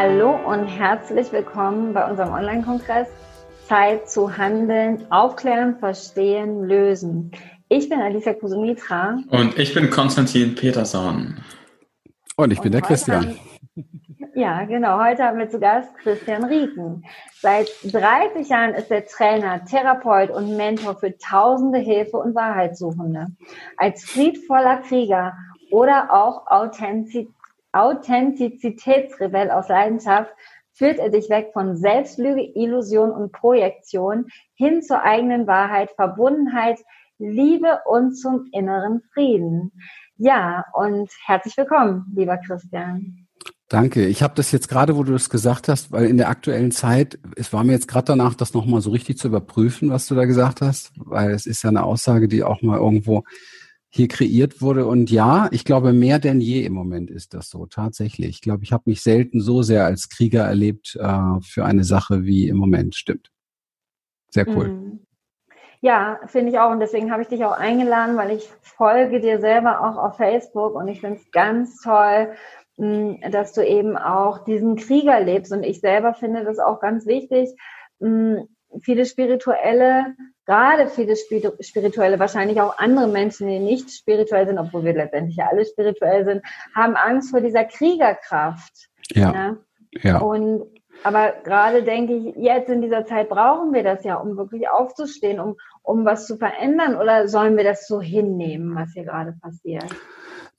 Hallo und herzlich willkommen bei unserem Online-Kongress Zeit zu handeln, aufklären, verstehen, lösen. Ich bin Alicia Kusumitra. Und ich bin Konstantin Peterson. Und ich bin und der Christian. ja, genau. Heute haben wir zu Gast Christian Rieken. Seit 30 Jahren ist er Trainer, Therapeut und Mentor für tausende Hilfe- und Wahrheitssuchende. Als friedvoller Krieger oder auch Authentizität Authentizitätsrebell aus Leidenschaft führt er dich weg von Selbstlüge, Illusion und Projektion hin zur eigenen Wahrheit, Verbundenheit, Liebe und zum inneren Frieden. Ja, und herzlich willkommen, lieber Christian. Danke. Ich habe das jetzt gerade, wo du das gesagt hast, weil in der aktuellen Zeit, es war mir jetzt gerade danach, das nochmal so richtig zu überprüfen, was du da gesagt hast, weil es ist ja eine Aussage, die auch mal irgendwo hier kreiert wurde. Und ja, ich glaube, mehr denn je im Moment ist das so, tatsächlich. Ich glaube, ich habe mich selten so sehr als Krieger erlebt äh, für eine Sache wie im Moment. Stimmt. Sehr cool. Mhm. Ja, finde ich auch. Und deswegen habe ich dich auch eingeladen, weil ich folge dir selber auch auf Facebook und ich finde es ganz toll, mh, dass du eben auch diesen Krieger lebst. Und ich selber finde das auch ganz wichtig. Viele Spirituelle gerade viele Spirituelle, wahrscheinlich auch andere Menschen, die nicht spirituell sind, obwohl wir letztendlich ja alle spirituell sind, haben Angst vor dieser Kriegerkraft. Ja. ja. ja. Und aber gerade denke ich, jetzt in dieser Zeit brauchen wir das ja, um wirklich aufzustehen, um, um was zu verändern, oder sollen wir das so hinnehmen, was hier gerade passiert?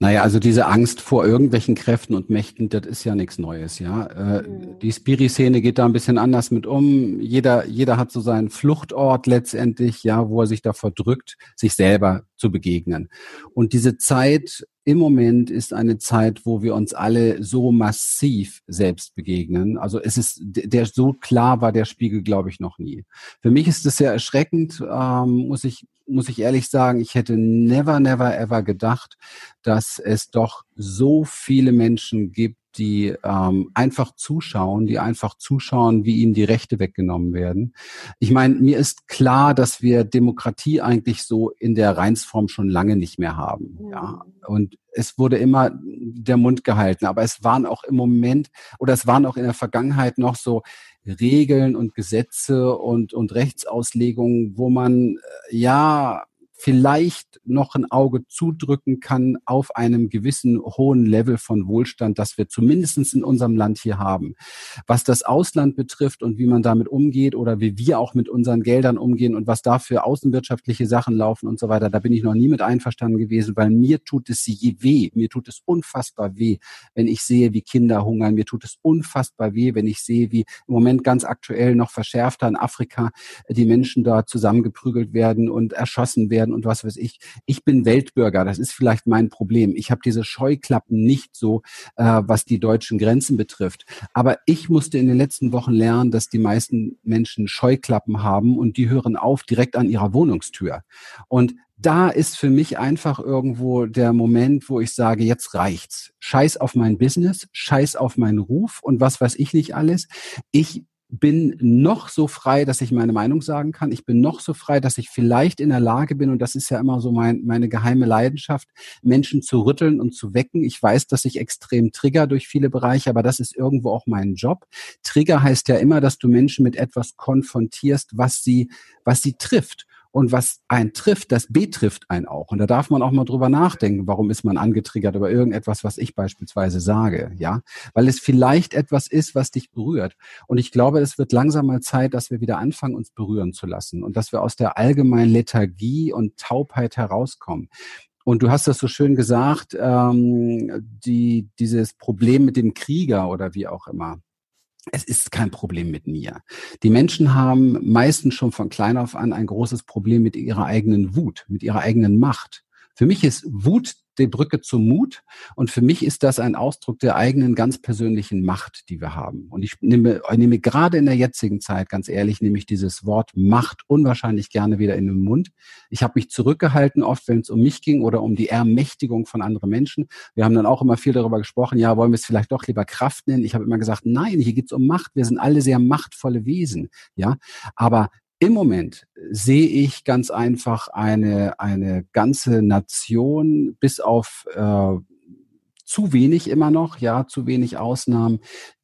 Naja, also diese Angst vor irgendwelchen Kräften und Mächten, das ist ja nichts Neues, ja. Äh, mhm. Die Spiri-Szene geht da ein bisschen anders mit um. Jeder, jeder hat so seinen Fluchtort letztendlich, ja, wo er sich da verdrückt, sich selber zu begegnen. Und diese Zeit im Moment ist eine Zeit, wo wir uns alle so massiv selbst begegnen. Also es ist, der so klar war der Spiegel, glaube ich, noch nie. Für mich ist es sehr erschreckend, ähm, muss ich muss ich ehrlich sagen, ich hätte never, never, ever gedacht, dass es doch so viele Menschen gibt, die ähm, einfach zuschauen, die einfach zuschauen, wie ihnen die Rechte weggenommen werden. Ich meine, mir ist klar, dass wir Demokratie eigentlich so in der Reinsform schon lange nicht mehr haben. Ja. Und es wurde immer der Mund gehalten, aber es waren auch im Moment oder es waren auch in der Vergangenheit noch so Regeln und Gesetze und, und Rechtsauslegungen, wo man äh, ja vielleicht noch ein Auge zudrücken kann auf einem gewissen hohen Level von Wohlstand, das wir zumindestens in unserem Land hier haben. Was das Ausland betrifft und wie man damit umgeht oder wie wir auch mit unseren Geldern umgehen und was da für außenwirtschaftliche Sachen laufen und so weiter, da bin ich noch nie mit einverstanden gewesen, weil mir tut es je weh, mir tut es unfassbar weh, wenn ich sehe, wie Kinder hungern, mir tut es unfassbar weh, wenn ich sehe, wie im Moment ganz aktuell noch verschärfter in Afrika die Menschen da zusammengeprügelt werden und erschossen werden werden und was weiß ich. Ich bin Weltbürger, das ist vielleicht mein Problem. Ich habe diese Scheuklappen nicht so, äh, was die deutschen Grenzen betrifft. Aber ich musste in den letzten Wochen lernen, dass die meisten Menschen Scheuklappen haben und die hören auf direkt an ihrer Wohnungstür. Und da ist für mich einfach irgendwo der Moment, wo ich sage, jetzt reicht's. Scheiß auf mein Business, scheiß auf meinen Ruf und was weiß ich nicht alles. Ich bin noch so frei, dass ich meine Meinung sagen kann. Ich bin noch so frei, dass ich vielleicht in der Lage bin, und das ist ja immer so mein, meine geheime Leidenschaft, Menschen zu rütteln und zu wecken. Ich weiß, dass ich extrem trigger durch viele Bereiche, aber das ist irgendwo auch mein Job. Trigger heißt ja immer, dass du Menschen mit etwas konfrontierst, was sie, was sie trifft. Und was einen trifft, das betrifft einen auch. Und da darf man auch mal drüber nachdenken, warum ist man angetriggert über irgendetwas, was ich beispielsweise sage, ja? Weil es vielleicht etwas ist, was dich berührt. Und ich glaube, es wird langsam mal Zeit, dass wir wieder anfangen, uns berühren zu lassen und dass wir aus der allgemeinen Lethargie und Taubheit herauskommen. Und du hast das so schön gesagt, ähm, die, dieses Problem mit dem Krieger oder wie auch immer es ist kein Problem mit mir. Die Menschen haben meistens schon von klein auf an ein großes Problem mit ihrer eigenen Wut, mit ihrer eigenen Macht. Für mich ist Wut die Brücke zum Mut. Und für mich ist das ein Ausdruck der eigenen ganz persönlichen Macht, die wir haben. Und ich nehme, ich nehme gerade in der jetzigen Zeit, ganz ehrlich, nehme ich dieses Wort Macht unwahrscheinlich gerne wieder in den Mund. Ich habe mich zurückgehalten, oft wenn es um mich ging oder um die Ermächtigung von anderen Menschen. Wir haben dann auch immer viel darüber gesprochen, ja, wollen wir es vielleicht doch lieber Kraft nennen? Ich habe immer gesagt, nein, hier geht es um Macht. Wir sind alle sehr machtvolle Wesen. Ja, aber im Moment sehe ich ganz einfach eine, eine ganze Nation bis auf äh, zu wenig immer noch, ja, zu wenig Ausnahmen,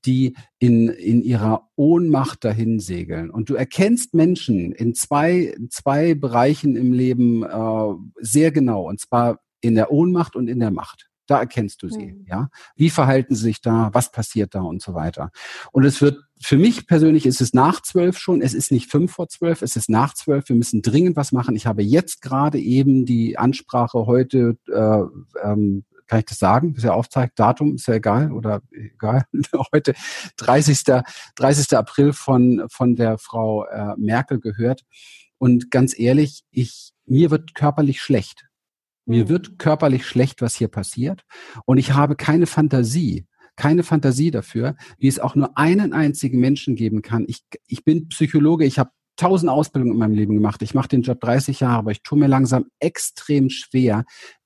die in, in ihrer Ohnmacht dahin segeln. Und du erkennst Menschen in zwei, zwei Bereichen im Leben äh, sehr genau, und zwar in der Ohnmacht und in der Macht. Da erkennst du sie, mhm. ja. Wie verhalten sie sich da? Was passiert da und so weiter? Und es wird, für mich persönlich ist es nach zwölf schon. Es ist nicht fünf vor zwölf. Es ist nach zwölf. Wir müssen dringend was machen. Ich habe jetzt gerade eben die Ansprache heute, äh, ähm, kann ich das sagen? Ist ja aufzeigt, Datum ist ja egal oder egal. heute 30. 30. April von, von der Frau äh, Merkel gehört. Und ganz ehrlich, ich, mir wird körperlich schlecht. Mir mhm. wird körperlich schlecht, was hier passiert. Und ich habe keine Fantasie, keine Fantasie dafür, wie es auch nur einen einzigen Menschen geben kann. Ich, ich bin Psychologe, ich habe tausend Ausbildungen in meinem Leben gemacht. Ich mache den Job 30 Jahre, aber ich tue mir langsam extrem schwer,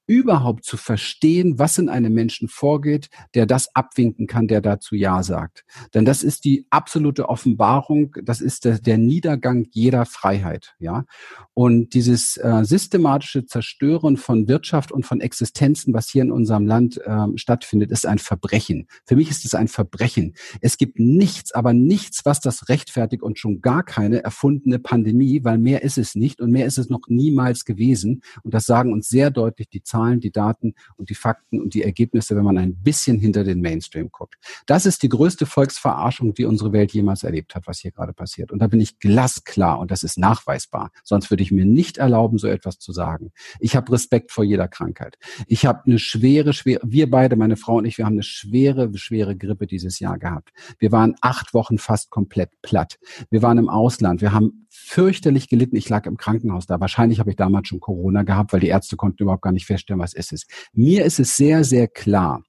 überhaupt zu verstehen, was in einem Menschen vorgeht, der das abwinken kann, der dazu Ja sagt. Denn das ist die absolute Offenbarung, das ist der, der Niedergang jeder Freiheit, ja. Und dieses äh, systematische Zerstören von Wirtschaft und von Existenzen, was hier in unserem Land äh, stattfindet, ist ein Verbrechen. Für mich ist es ein Verbrechen. Es gibt nichts, aber nichts, was das rechtfertigt und schon gar keine erfundene Pandemie, weil mehr ist es nicht und mehr ist es noch niemals gewesen. Und das sagen uns sehr deutlich die Zahlen Zahlen, die Daten und die Fakten und die Ergebnisse, wenn man ein bisschen hinter den Mainstream guckt. Das ist die größte Volksverarschung, die unsere Welt jemals erlebt hat, was hier gerade passiert. Und da bin ich glasklar und das ist nachweisbar. Sonst würde ich mir nicht erlauben, so etwas zu sagen. Ich habe Respekt vor jeder Krankheit. Ich habe eine schwere, schwere, wir beide, meine Frau und ich, wir haben eine schwere, schwere Grippe dieses Jahr gehabt. Wir waren acht Wochen fast komplett platt. Wir waren im Ausland. Wir haben fürchterlich gelitten. Ich lag im Krankenhaus da. Wahrscheinlich habe ich damals schon Corona gehabt, weil die Ärzte konnten überhaupt gar nicht feststellen, was ist es. Mir ist es sehr, sehr klar,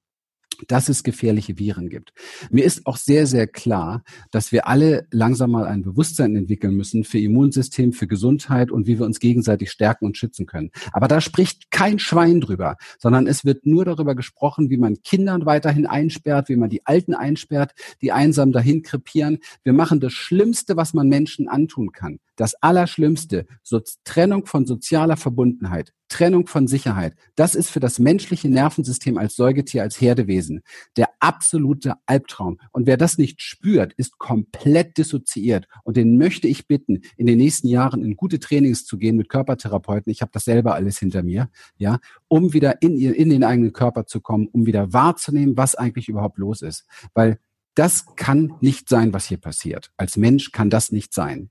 dass es gefährliche Viren gibt. Mir ist auch sehr, sehr klar, dass wir alle langsam mal ein Bewusstsein entwickeln müssen für Immunsystem, für Gesundheit und wie wir uns gegenseitig stärken und schützen können. Aber da spricht kein Schwein drüber, sondern es wird nur darüber gesprochen, wie man Kindern weiterhin einsperrt, wie man die Alten einsperrt, die einsam dahin krepieren. Wir machen das Schlimmste, was man Menschen antun kann. Das Allerschlimmste, so Trennung von sozialer Verbundenheit, Trennung von Sicherheit. Das ist für das menschliche Nervensystem als Säugetier, als Herdewesen der absolute Albtraum. Und wer das nicht spürt, ist komplett dissoziiert. Und den möchte ich bitten, in den nächsten Jahren in gute Trainings zu gehen mit Körpertherapeuten. Ich habe das selber alles hinter mir, ja, um wieder in, in den eigenen Körper zu kommen, um wieder wahrzunehmen, was eigentlich überhaupt los ist. Weil das kann nicht sein, was hier passiert. Als Mensch kann das nicht sein.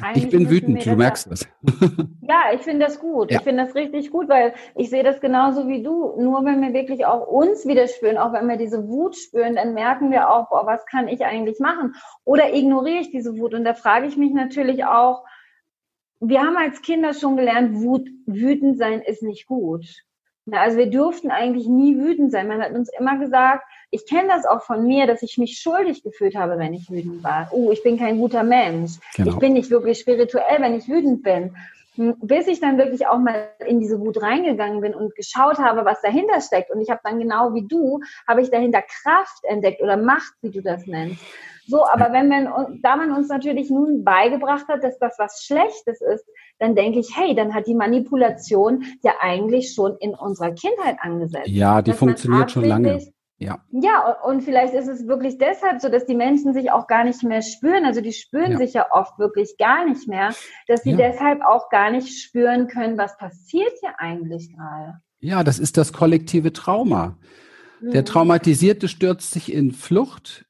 Eigentlich ich bin wütend, du merkst das. Ja, ich finde das gut. Ja. Ich finde das richtig gut, weil ich sehe das genauso wie du. Nur wenn wir wirklich auch uns wieder spüren, auch wenn wir diese Wut spüren, dann merken wir auch, boah, was kann ich eigentlich machen? Oder ignoriere ich diese Wut? Und da frage ich mich natürlich auch, wir haben als Kinder schon gelernt, Wut, wütend sein ist nicht gut. Also wir durften eigentlich nie wütend sein. Man hat uns immer gesagt, ich kenne das auch von mir, dass ich mich schuldig gefühlt habe, wenn ich wütend war. Oh, ich bin kein guter Mensch. Genau. Ich bin nicht wirklich spirituell, wenn ich wütend bin. Hm, bis ich dann wirklich auch mal in diese Wut reingegangen bin und geschaut habe, was dahinter steckt. Und ich habe dann genau wie du, habe ich dahinter Kraft entdeckt oder Macht, wie du das nennst. So, aber wenn man, da man uns natürlich nun beigebracht hat, dass das was Schlechtes ist, dann denke ich, hey, dann hat die Manipulation ja eigentlich schon in unserer Kindheit angesetzt. Ja, die funktioniert schon lange. Ja. ja, und vielleicht ist es wirklich deshalb so, dass die Menschen sich auch gar nicht mehr spüren. Also die spüren ja. sich ja oft wirklich gar nicht mehr, dass sie ja. deshalb auch gar nicht spüren können, was passiert hier eigentlich gerade. Ja, das ist das kollektive Trauma. Der mhm. Traumatisierte stürzt sich in Flucht,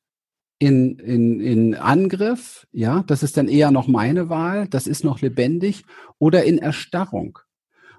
in, in, in Angriff, ja, das ist dann eher noch meine Wahl, das ist noch lebendig, oder in Erstarrung.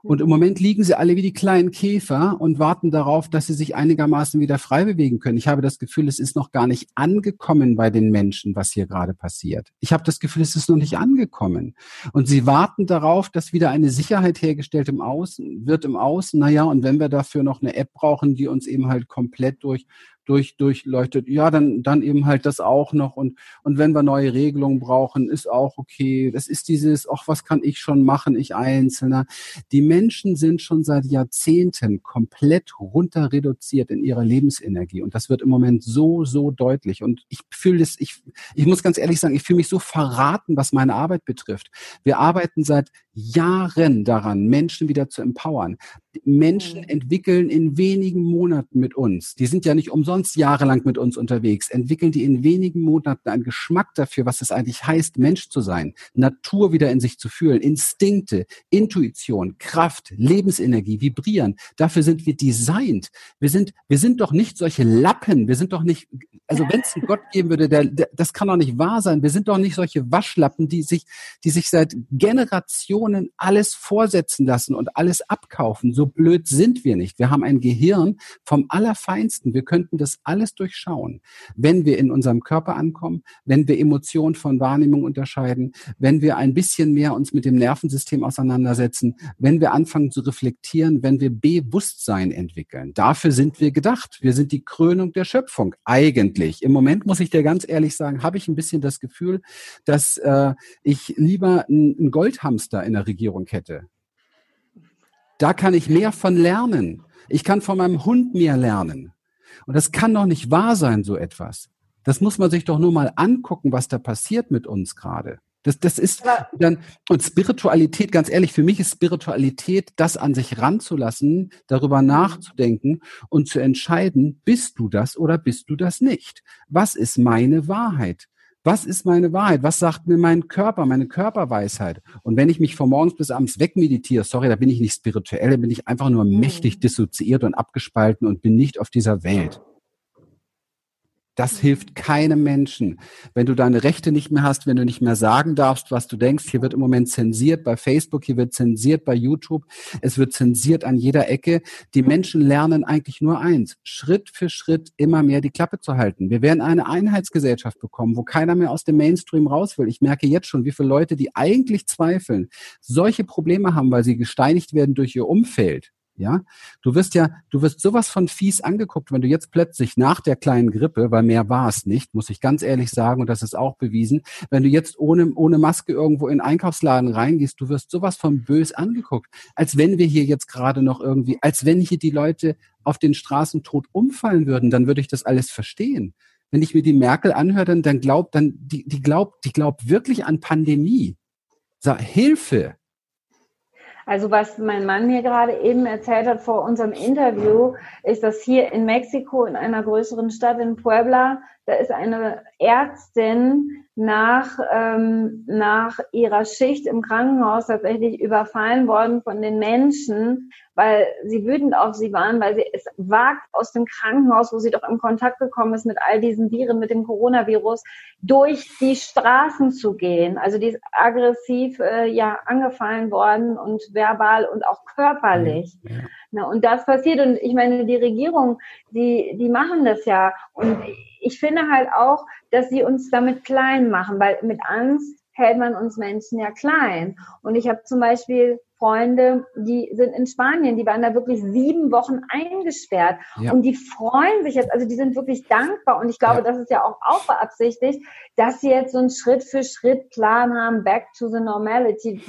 Und im Moment liegen sie alle wie die kleinen Käfer und warten darauf, dass sie sich einigermaßen wieder frei bewegen können. Ich habe das Gefühl, es ist noch gar nicht angekommen bei den Menschen, was hier gerade passiert. Ich habe das Gefühl, es ist noch nicht angekommen. Und sie warten darauf, dass wieder eine Sicherheit hergestellt im Außen, wird im Außen. Naja, und wenn wir dafür noch eine App brauchen, die uns eben halt komplett durch durch, durchleuchtet, ja, dann, dann eben halt das auch noch. Und, und wenn wir neue Regelungen brauchen, ist auch okay. Das ist dieses, ach, was kann ich schon machen, ich Einzelner. Die Menschen sind schon seit Jahrzehnten komplett runter reduziert in ihrer Lebensenergie. Und das wird im Moment so, so deutlich. Und ich fühle es, ich, ich muss ganz ehrlich sagen, ich fühle mich so verraten, was meine Arbeit betrifft. Wir arbeiten seit Jahren daran, Menschen wieder zu empowern. Menschen mhm. entwickeln in wenigen Monaten mit uns, die sind ja nicht umsonst jahrelang mit uns unterwegs, entwickeln die in wenigen Monaten einen Geschmack dafür, was es eigentlich heißt, Mensch zu sein, Natur wieder in sich zu fühlen, Instinkte, Intuition, Kraft, Lebensenergie, vibrieren. Dafür sind wir designt. Wir sind, wir sind doch nicht solche Lappen. Wir sind doch nicht, also wenn es einen Gott geben würde, der, der, das kann doch nicht wahr sein. Wir sind doch nicht solche Waschlappen, die sich, die sich seit Generationen alles vorsetzen lassen und alles abkaufen. So blöd sind wir nicht. Wir haben ein Gehirn vom Allerfeinsten. Wir könnten das alles durchschauen, wenn wir in unserem Körper ankommen, wenn wir Emotionen von Wahrnehmung unterscheiden, wenn wir ein bisschen mehr uns mit dem Nervensystem auseinandersetzen, wenn wir anfangen zu reflektieren, wenn wir Bewusstsein entwickeln. Dafür sind wir gedacht. Wir sind die Krönung der Schöpfung. Eigentlich. Im Moment muss ich dir ganz ehrlich sagen, habe ich ein bisschen das Gefühl, dass äh, ich lieber einen Goldhamster in der Regierung hätte. Da kann ich mehr von lernen. Ich kann von meinem Hund mehr lernen. Und das kann doch nicht wahr sein, so etwas. Das muss man sich doch nur mal angucken, was da passiert mit uns gerade. Das, das ist dann, und Spiritualität, ganz ehrlich, für mich ist Spiritualität, das an sich ranzulassen, darüber mhm. nachzudenken und zu entscheiden, bist du das oder bist du das nicht? Was ist meine Wahrheit? Was ist meine Wahrheit? Was sagt mir mein Körper, meine Körperweisheit? Und wenn ich mich von morgens bis abends wegmeditiere, sorry, da bin ich nicht spirituell, da bin ich einfach nur mhm. mächtig dissoziiert und abgespalten und bin nicht auf dieser Welt. Das hilft keinem Menschen. Wenn du deine Rechte nicht mehr hast, wenn du nicht mehr sagen darfst, was du denkst, hier wird im Moment zensiert bei Facebook, hier wird zensiert bei YouTube, es wird zensiert an jeder Ecke. Die Menschen lernen eigentlich nur eins, Schritt für Schritt immer mehr die Klappe zu halten. Wir werden eine Einheitsgesellschaft bekommen, wo keiner mehr aus dem Mainstream raus will. Ich merke jetzt schon, wie viele Leute, die eigentlich zweifeln, solche Probleme haben, weil sie gesteinigt werden durch ihr Umfeld ja, du wirst ja, du wirst sowas von fies angeguckt, wenn du jetzt plötzlich nach der kleinen Grippe, weil mehr war es nicht, muss ich ganz ehrlich sagen, und das ist auch bewiesen, wenn du jetzt ohne, ohne Maske irgendwo in Einkaufsladen reingehst, du wirst sowas von bös angeguckt, als wenn wir hier jetzt gerade noch irgendwie, als wenn hier die Leute auf den Straßen tot umfallen würden, dann würde ich das alles verstehen. Wenn ich mir die Merkel anhöre, dann, dann glaubt, dann, die, die glaubt, die glaubt wirklich an Pandemie. Sag, Hilfe, also was mein Mann mir gerade eben erzählt hat vor unserem Interview, ist, dass hier in Mexiko, in einer größeren Stadt in Puebla, da ist eine Ärztin nach, ähm, nach ihrer Schicht im Krankenhaus tatsächlich überfallen worden von den Menschen, weil sie wütend auf sie waren, weil sie es wagt, aus dem Krankenhaus, wo sie doch in Kontakt gekommen ist mit all diesen Viren, mit dem Coronavirus, durch die Straßen zu gehen. Also die ist aggressiv äh, ja angefallen worden und verbal und auch körperlich. Ja. Na, und das passiert. Und ich meine, die Regierung, die, die machen das ja. Und ich finde halt auch, dass sie uns damit klein machen, weil mit Angst hält man uns Menschen ja klein. Und ich habe zum Beispiel Freunde, die sind in Spanien, die waren da wirklich sieben Wochen eingesperrt ja. und die freuen sich jetzt, also die sind wirklich dankbar und ich glaube, ja. das ist ja auch, auch beabsichtigt, dass sie jetzt so einen Schritt für Schritt Plan haben, back to the normality,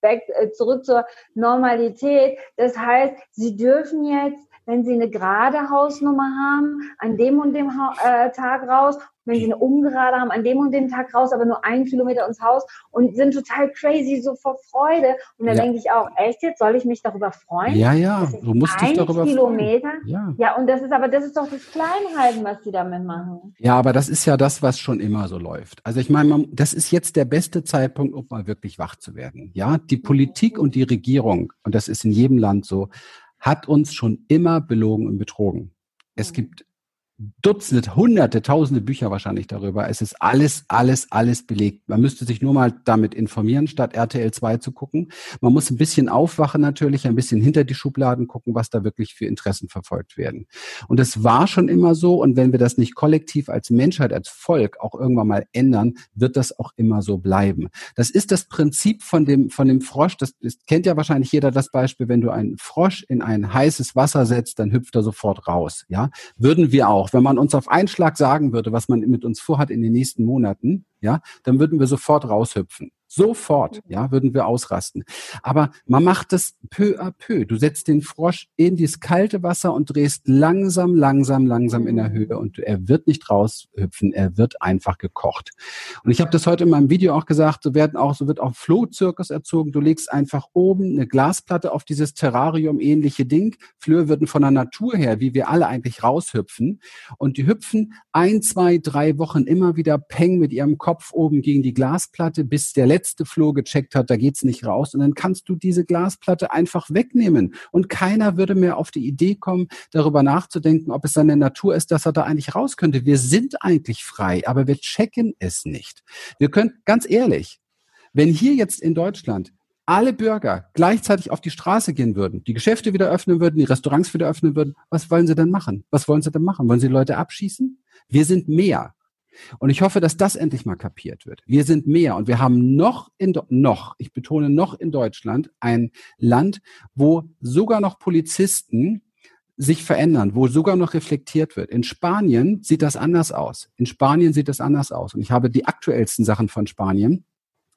back, äh, zurück zur Normalität. Das heißt, sie dürfen jetzt wenn Sie eine gerade Hausnummer haben, an dem und dem ha äh, Tag raus, wenn Sie eine ungerade haben, an dem und dem Tag raus, aber nur einen Kilometer ins Haus und sind total crazy, so vor Freude. Und dann ja. denke ich auch, echt jetzt, soll ich mich darüber freuen? Ja, ja, du musst dich darüber Kilometer? freuen. Ja. ja, und das ist aber, das ist doch das Kleinhalten, was Sie damit machen. Ja, aber das ist ja das, was schon immer so läuft. Also ich meine, das ist jetzt der beste Zeitpunkt, um mal wirklich wach zu werden. Ja, die Politik und die Regierung, und das ist in jedem Land so, hat uns schon immer belogen und betrogen. Es gibt Dutzende, Hunderte, Tausende Bücher wahrscheinlich darüber. Es ist alles, alles, alles belegt. Man müsste sich nur mal damit informieren, statt RTL 2 zu gucken. Man muss ein bisschen aufwachen natürlich, ein bisschen hinter die Schubladen gucken, was da wirklich für Interessen verfolgt werden. Und es war schon immer so. Und wenn wir das nicht kollektiv als Menschheit, als Volk auch irgendwann mal ändern, wird das auch immer so bleiben. Das ist das Prinzip von dem, von dem Frosch. Das, das kennt ja wahrscheinlich jeder das Beispiel. Wenn du einen Frosch in ein heißes Wasser setzt, dann hüpft er sofort raus. Ja, würden wir auch wenn man uns auf einen Schlag sagen würde, was man mit uns vorhat in den nächsten Monaten, ja, dann würden wir sofort raushüpfen. Sofort, mhm. ja, würden wir ausrasten. Aber man macht das peu à peu. Du setzt den Frosch in dieses kalte Wasser und drehst langsam, langsam, langsam in der mhm. Höhe und er wird nicht raushüpfen, er wird einfach gekocht. Und ich habe das heute in meinem Video auch gesagt, so werden auch, so wird auch Flohzirkus erzogen. Du legst einfach oben eine Glasplatte auf dieses Terrarium ähnliche Ding. Flöhe würden von der Natur her, wie wir alle eigentlich raushüpfen. Und die hüpfen ein, zwei, drei Wochen immer wieder peng mit ihrem Kopf oben gegen die Glasplatte, bis der letzte Floh gecheckt hat, da geht's nicht raus. Und dann kannst du diese Glasplatte einfach wegnehmen. Und keiner würde mehr auf die Idee kommen, darüber nachzudenken, ob es seine Natur ist, dass er da eigentlich raus könnte. Wir sind eigentlich frei, aber wir checken es nicht. Wir können, ganz ehrlich, wenn hier jetzt in Deutschland alle Bürger gleichzeitig auf die Straße gehen würden, die Geschäfte wieder öffnen würden, die Restaurants wieder öffnen würden, was wollen sie denn machen? Was wollen sie denn machen? Wollen sie Leute abschießen? Wir sind mehr. Und ich hoffe, dass das endlich mal kapiert wird. Wir sind mehr und wir haben noch in, noch, ich betone noch in Deutschland ein Land, wo sogar noch Polizisten sich verändern, wo sogar noch reflektiert wird. In Spanien sieht das anders aus. In Spanien sieht das anders aus. Und ich habe die aktuellsten Sachen von Spanien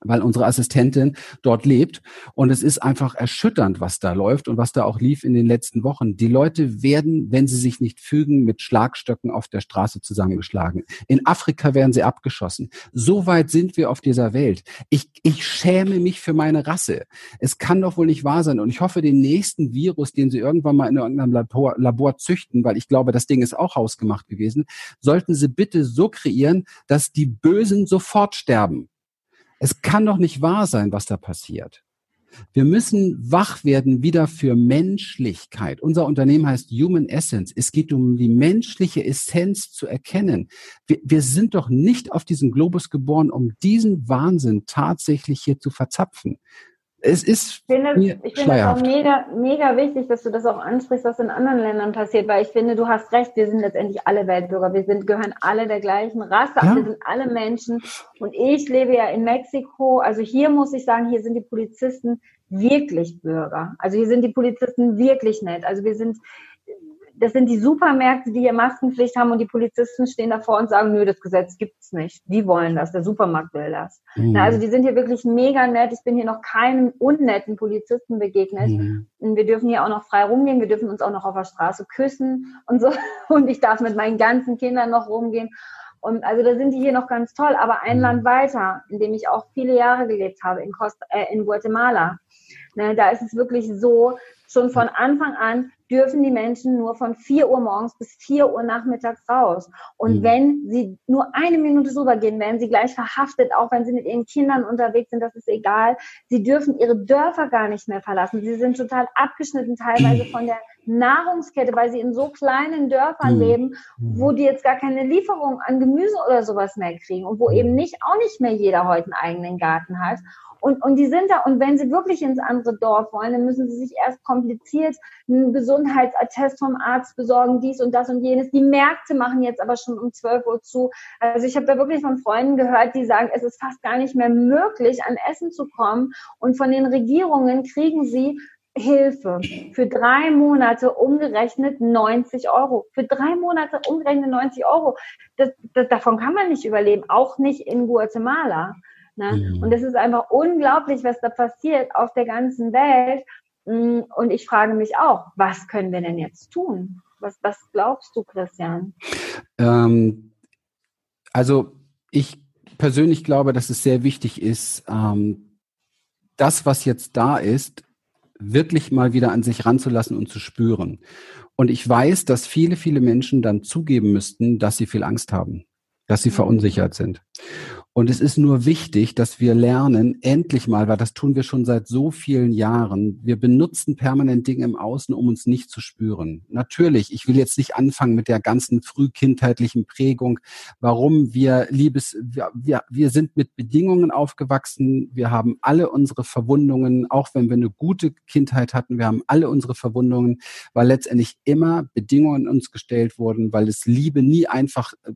weil unsere Assistentin dort lebt. Und es ist einfach erschütternd, was da läuft und was da auch lief in den letzten Wochen. Die Leute werden, wenn sie sich nicht fügen, mit Schlagstöcken auf der Straße zusammengeschlagen. In Afrika werden sie abgeschossen. So weit sind wir auf dieser Welt. Ich, ich schäme mich für meine Rasse. Es kann doch wohl nicht wahr sein. Und ich hoffe, den nächsten Virus, den sie irgendwann mal in irgendeinem Labor, Labor züchten, weil ich glaube, das Ding ist auch hausgemacht gewesen, sollten sie bitte so kreieren, dass die Bösen sofort sterben. Es kann doch nicht wahr sein, was da passiert. Wir müssen wach werden wieder für Menschlichkeit. Unser Unternehmen heißt Human Essence. Es geht um die menschliche Essenz zu erkennen. Wir, wir sind doch nicht auf diesen Globus geboren, um diesen Wahnsinn tatsächlich hier zu verzapfen. Es ist ich finde, ich finde es auch mega, mega wichtig, dass du das auch ansprichst, was in anderen Ländern passiert, weil ich finde, du hast recht, wir sind letztendlich alle Weltbürger, wir sind, gehören alle der gleichen Rasse, ja. wir sind alle Menschen. Und ich lebe ja in Mexiko, also hier muss ich sagen, hier sind die Polizisten wirklich Bürger, also hier sind die Polizisten wirklich nett, also wir sind das sind die Supermärkte, die hier Maskenpflicht haben und die Polizisten stehen davor und sagen, nö, das Gesetz gibt's nicht. Die wollen das, der Supermarkt will das. Mhm. Na, also die sind hier wirklich mega nett. Ich bin hier noch keinem unnetten Polizisten begegnet. Mhm. Und wir dürfen hier auch noch frei rumgehen, wir dürfen uns auch noch auf der Straße küssen und so. Und ich darf mit meinen ganzen Kindern noch rumgehen. Und also da sind die hier noch ganz toll. Aber ein mhm. Land weiter, in dem ich auch viele Jahre gelebt habe, in, Costa, äh, in Guatemala, ne, da ist es wirklich so, schon von Anfang an dürfen die Menschen nur von 4 Uhr morgens bis 4 Uhr nachmittags raus. Und mhm. wenn sie nur eine Minute drüber gehen, werden sie gleich verhaftet, auch wenn sie mit ihren Kindern unterwegs sind, das ist egal. Sie dürfen ihre Dörfer gar nicht mehr verlassen. Sie sind total abgeschnitten teilweise von der Nahrungskette, weil sie in so kleinen Dörfern mhm. leben, mhm. wo die jetzt gar keine Lieferung an Gemüse oder sowas mehr kriegen und wo mhm. eben nicht, auch nicht mehr jeder heute einen eigenen Garten hat. Und, und die sind da, und wenn sie wirklich ins andere Dorf wollen, dann müssen sie sich erst kompliziert einen Gesundheitsattest vom Arzt besorgen, dies und das und jenes. Die Märkte machen jetzt aber schon um 12 Uhr zu. Also ich habe da wirklich von Freunden gehört, die sagen, es ist fast gar nicht mehr möglich, an Essen zu kommen. Und von den Regierungen kriegen sie Hilfe für drei Monate umgerechnet 90 Euro. Für drei Monate umgerechnet 90 Euro. Das, das, davon kann man nicht überleben, auch nicht in Guatemala. Ne? Mhm. Und es ist einfach unglaublich, was da passiert auf der ganzen Welt. Mm, und ich frage mich auch, was können wir denn jetzt tun? Was, was glaubst du, Christian? Ähm, also ich persönlich glaube, dass es sehr wichtig ist, ähm, das, was jetzt da ist, wirklich mal wieder an sich ranzulassen und zu spüren. Und ich weiß, dass viele, viele Menschen dann zugeben müssten, dass sie viel Angst haben, dass sie mhm. verunsichert sind. Und es ist nur wichtig, dass wir lernen, endlich mal, weil das tun wir schon seit so vielen Jahren, wir benutzen permanent Dinge im Außen, um uns nicht zu spüren. Natürlich, ich will jetzt nicht anfangen mit der ganzen frühkindheitlichen Prägung, warum wir Liebes, wir, wir, wir sind mit Bedingungen aufgewachsen, wir haben alle unsere Verwundungen, auch wenn wir eine gute Kindheit hatten, wir haben alle unsere Verwundungen, weil letztendlich immer Bedingungen uns gestellt wurden, weil es Liebe nie einfach äh,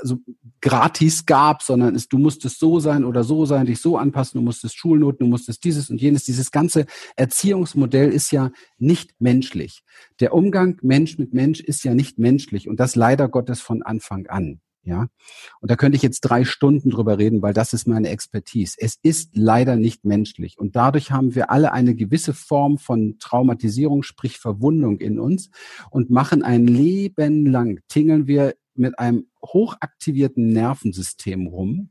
also gratis gab, sondern es, du musstest so sein oder so sein, dich so anpassen, du musstest Schulnoten, du musstest dieses und jenes. Dieses ganze Erziehungsmodell ist ja nicht menschlich. Der Umgang Mensch mit Mensch ist ja nicht menschlich und das leider Gottes von Anfang an. Ja, und da könnte ich jetzt drei Stunden drüber reden, weil das ist meine Expertise. Es ist leider nicht menschlich und dadurch haben wir alle eine gewisse Form von Traumatisierung, sprich Verwundung in uns und machen ein Leben lang tingeln wir mit einem hochaktivierten Nervensystem rum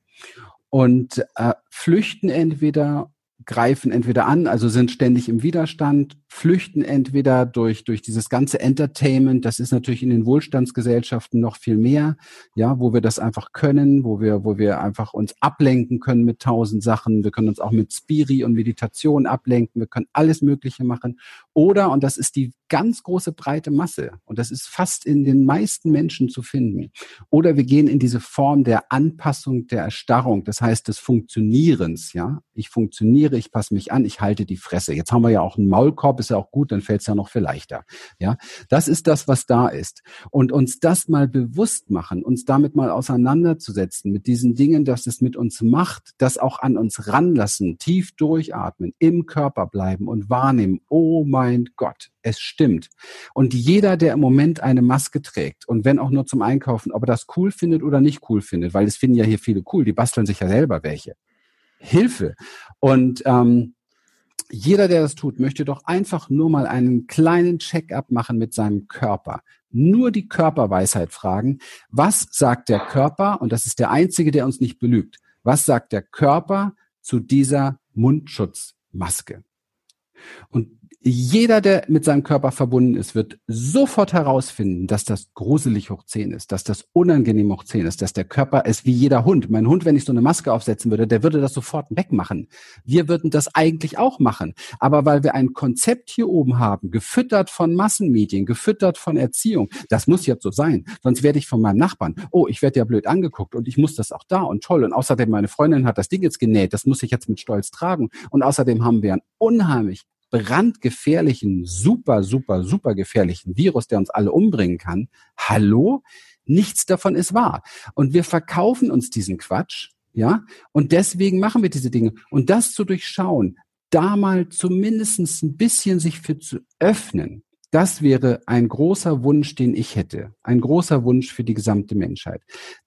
und äh, flüchten entweder greifen entweder an, also sind ständig im Widerstand, flüchten entweder durch, durch dieses ganze Entertainment. Das ist natürlich in den Wohlstandsgesellschaften noch viel mehr, ja, wo wir das einfach können, wo wir, wo wir einfach uns ablenken können mit tausend Sachen. Wir können uns auch mit Spiri und Meditation ablenken. Wir können alles Mögliche machen. Oder, und das ist die ganz große breite Masse, und das ist fast in den meisten Menschen zu finden. Oder wir gehen in diese Form der Anpassung, der Erstarrung, das heißt des Funktionierens, ja. Ich funktioniere, ich passe mich an, ich halte die Fresse. Jetzt haben wir ja auch einen Maulkorb, ist ja auch gut, dann fällt es ja noch viel leichter. Ja, das ist das, was da ist. Und uns das mal bewusst machen, uns damit mal auseinanderzusetzen mit diesen Dingen, dass es mit uns macht, das auch an uns ranlassen, tief durchatmen, im Körper bleiben und wahrnehmen. Oh mein Gott, es stimmt. Und jeder, der im Moment eine Maske trägt und wenn auch nur zum Einkaufen, ob er das cool findet oder nicht cool findet, weil es finden ja hier viele cool, die basteln sich ja selber welche. Hilfe. Und ähm, jeder, der das tut, möchte doch einfach nur mal einen kleinen Check-up machen mit seinem Körper. Nur die Körperweisheit fragen, was sagt der Körper, und das ist der einzige, der uns nicht belügt, was sagt der Körper zu dieser Mundschutzmaske? Und jeder, der mit seinem Körper verbunden ist, wird sofort herausfinden, dass das gruselig hoch 10 ist, dass das unangenehm hoch 10 ist, dass der Körper ist wie jeder Hund. Mein Hund, wenn ich so eine Maske aufsetzen würde, der würde das sofort wegmachen. Wir würden das eigentlich auch machen. Aber weil wir ein Konzept hier oben haben, gefüttert von Massenmedien, gefüttert von Erziehung, das muss jetzt so sein. Sonst werde ich von meinem Nachbarn, oh, ich werde ja blöd angeguckt und ich muss das auch da und toll. Und außerdem, meine Freundin hat das Ding jetzt genäht, das muss ich jetzt mit Stolz tragen. Und außerdem haben wir ein unheimlich brandgefährlichen, super, super, super gefährlichen Virus, der uns alle umbringen kann. Hallo? Nichts davon ist wahr. Und wir verkaufen uns diesen Quatsch, ja? Und deswegen machen wir diese Dinge. Und das zu durchschauen, da mal zumindest ein bisschen sich für zu öffnen, das wäre ein großer Wunsch, den ich hätte. Ein großer Wunsch für die gesamte Menschheit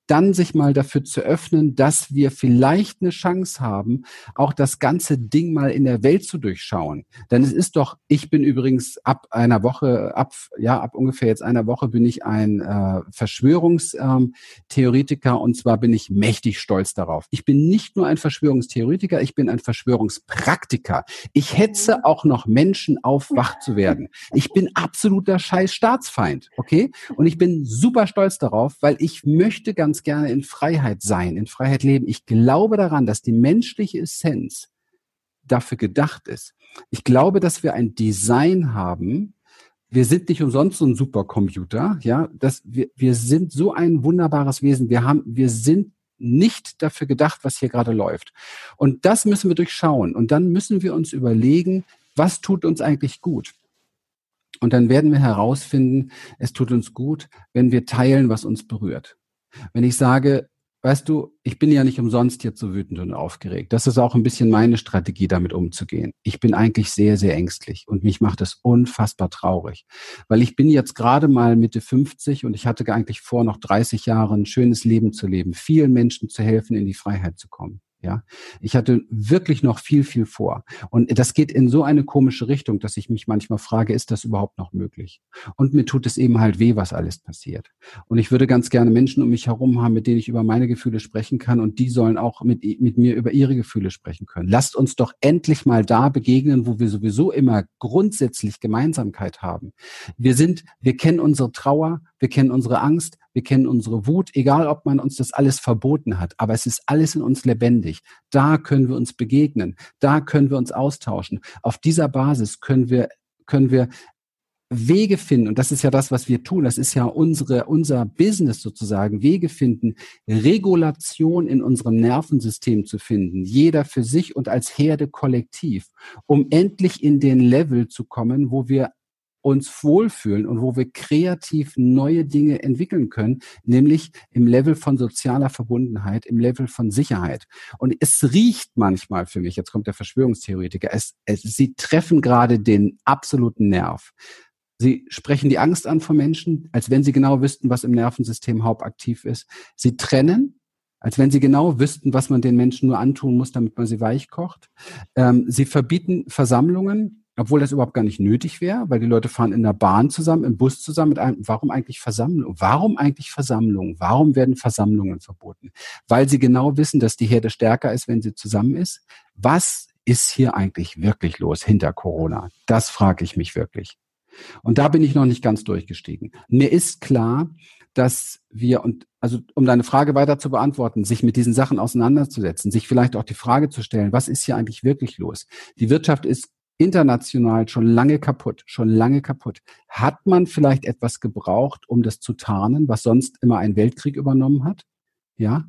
dann sich mal dafür zu öffnen, dass wir vielleicht eine Chance haben, auch das ganze Ding mal in der Welt zu durchschauen. Denn es ist doch, ich bin übrigens ab einer Woche, ab, ja, ab ungefähr jetzt einer Woche bin ich ein äh, Verschwörungstheoretiker und zwar bin ich mächtig stolz darauf. Ich bin nicht nur ein Verschwörungstheoretiker, ich bin ein Verschwörungspraktiker. Ich hetze auch noch Menschen auf, wach zu werden. Ich bin absoluter Scheiß Staatsfeind, okay? Und ich bin super stolz darauf, weil ich möchte ganz ganz gerne in Freiheit sein, in Freiheit leben. Ich glaube daran, dass die menschliche Essenz dafür gedacht ist. Ich glaube, dass wir ein Design haben. Wir sind nicht umsonst so ein Supercomputer, ja, dass wir, wir sind so ein wunderbares Wesen. Wir haben, wir sind nicht dafür gedacht, was hier gerade läuft. Und das müssen wir durchschauen. Und dann müssen wir uns überlegen, was tut uns eigentlich gut? Und dann werden wir herausfinden, es tut uns gut, wenn wir teilen, was uns berührt. Wenn ich sage, weißt du, ich bin ja nicht umsonst jetzt so wütend und aufgeregt. Das ist auch ein bisschen meine Strategie, damit umzugehen. Ich bin eigentlich sehr, sehr ängstlich und mich macht es unfassbar traurig, weil ich bin jetzt gerade mal Mitte 50 und ich hatte eigentlich vor, noch 30 Jahre ein schönes Leben zu leben, vielen Menschen zu helfen, in die Freiheit zu kommen. Ja, ich hatte wirklich noch viel, viel vor. Und das geht in so eine komische Richtung, dass ich mich manchmal frage, ist das überhaupt noch möglich? Und mir tut es eben halt weh, was alles passiert. Und ich würde ganz gerne Menschen um mich herum haben, mit denen ich über meine Gefühle sprechen kann und die sollen auch mit, mit mir über ihre Gefühle sprechen können. Lasst uns doch endlich mal da begegnen, wo wir sowieso immer grundsätzlich Gemeinsamkeit haben. Wir sind, wir kennen unsere Trauer, wir kennen unsere Angst, wir kennen unsere Wut, egal ob man uns das alles verboten hat, aber es ist alles in uns lebendig. Da können wir uns begegnen, da können wir uns austauschen. Auf dieser Basis können wir, können wir Wege finden, und das ist ja das, was wir tun, das ist ja unsere, unser Business sozusagen, Wege finden, Regulation in unserem Nervensystem zu finden, jeder für sich und als Herde kollektiv, um endlich in den Level zu kommen, wo wir uns wohlfühlen und wo wir kreativ neue Dinge entwickeln können, nämlich im Level von sozialer Verbundenheit, im Level von Sicherheit. Und es riecht manchmal für mich, jetzt kommt der Verschwörungstheoretiker, es, es, sie treffen gerade den absoluten Nerv. Sie sprechen die Angst an von Menschen, als wenn sie genau wüssten, was im Nervensystem hauptaktiv ist. Sie trennen, als wenn sie genau wüssten, was man den Menschen nur antun muss, damit man sie weich kocht. Ähm, sie verbieten Versammlungen, obwohl das überhaupt gar nicht nötig wäre, weil die Leute fahren in der Bahn zusammen, im Bus zusammen mit einem. Warum eigentlich Versammlung? Warum eigentlich Versammlungen? Warum werden Versammlungen verboten? Weil sie genau wissen, dass die Herde stärker ist, wenn sie zusammen ist. Was ist hier eigentlich wirklich los hinter Corona? Das frage ich mich wirklich. Und da bin ich noch nicht ganz durchgestiegen. Mir ist klar, dass wir, und also um deine Frage weiter zu beantworten, sich mit diesen Sachen auseinanderzusetzen, sich vielleicht auch die Frage zu stellen, was ist hier eigentlich wirklich los? Die Wirtschaft ist international schon lange kaputt, schon lange kaputt. Hat man vielleicht etwas gebraucht, um das zu tarnen, was sonst immer ein Weltkrieg übernommen hat? Ja?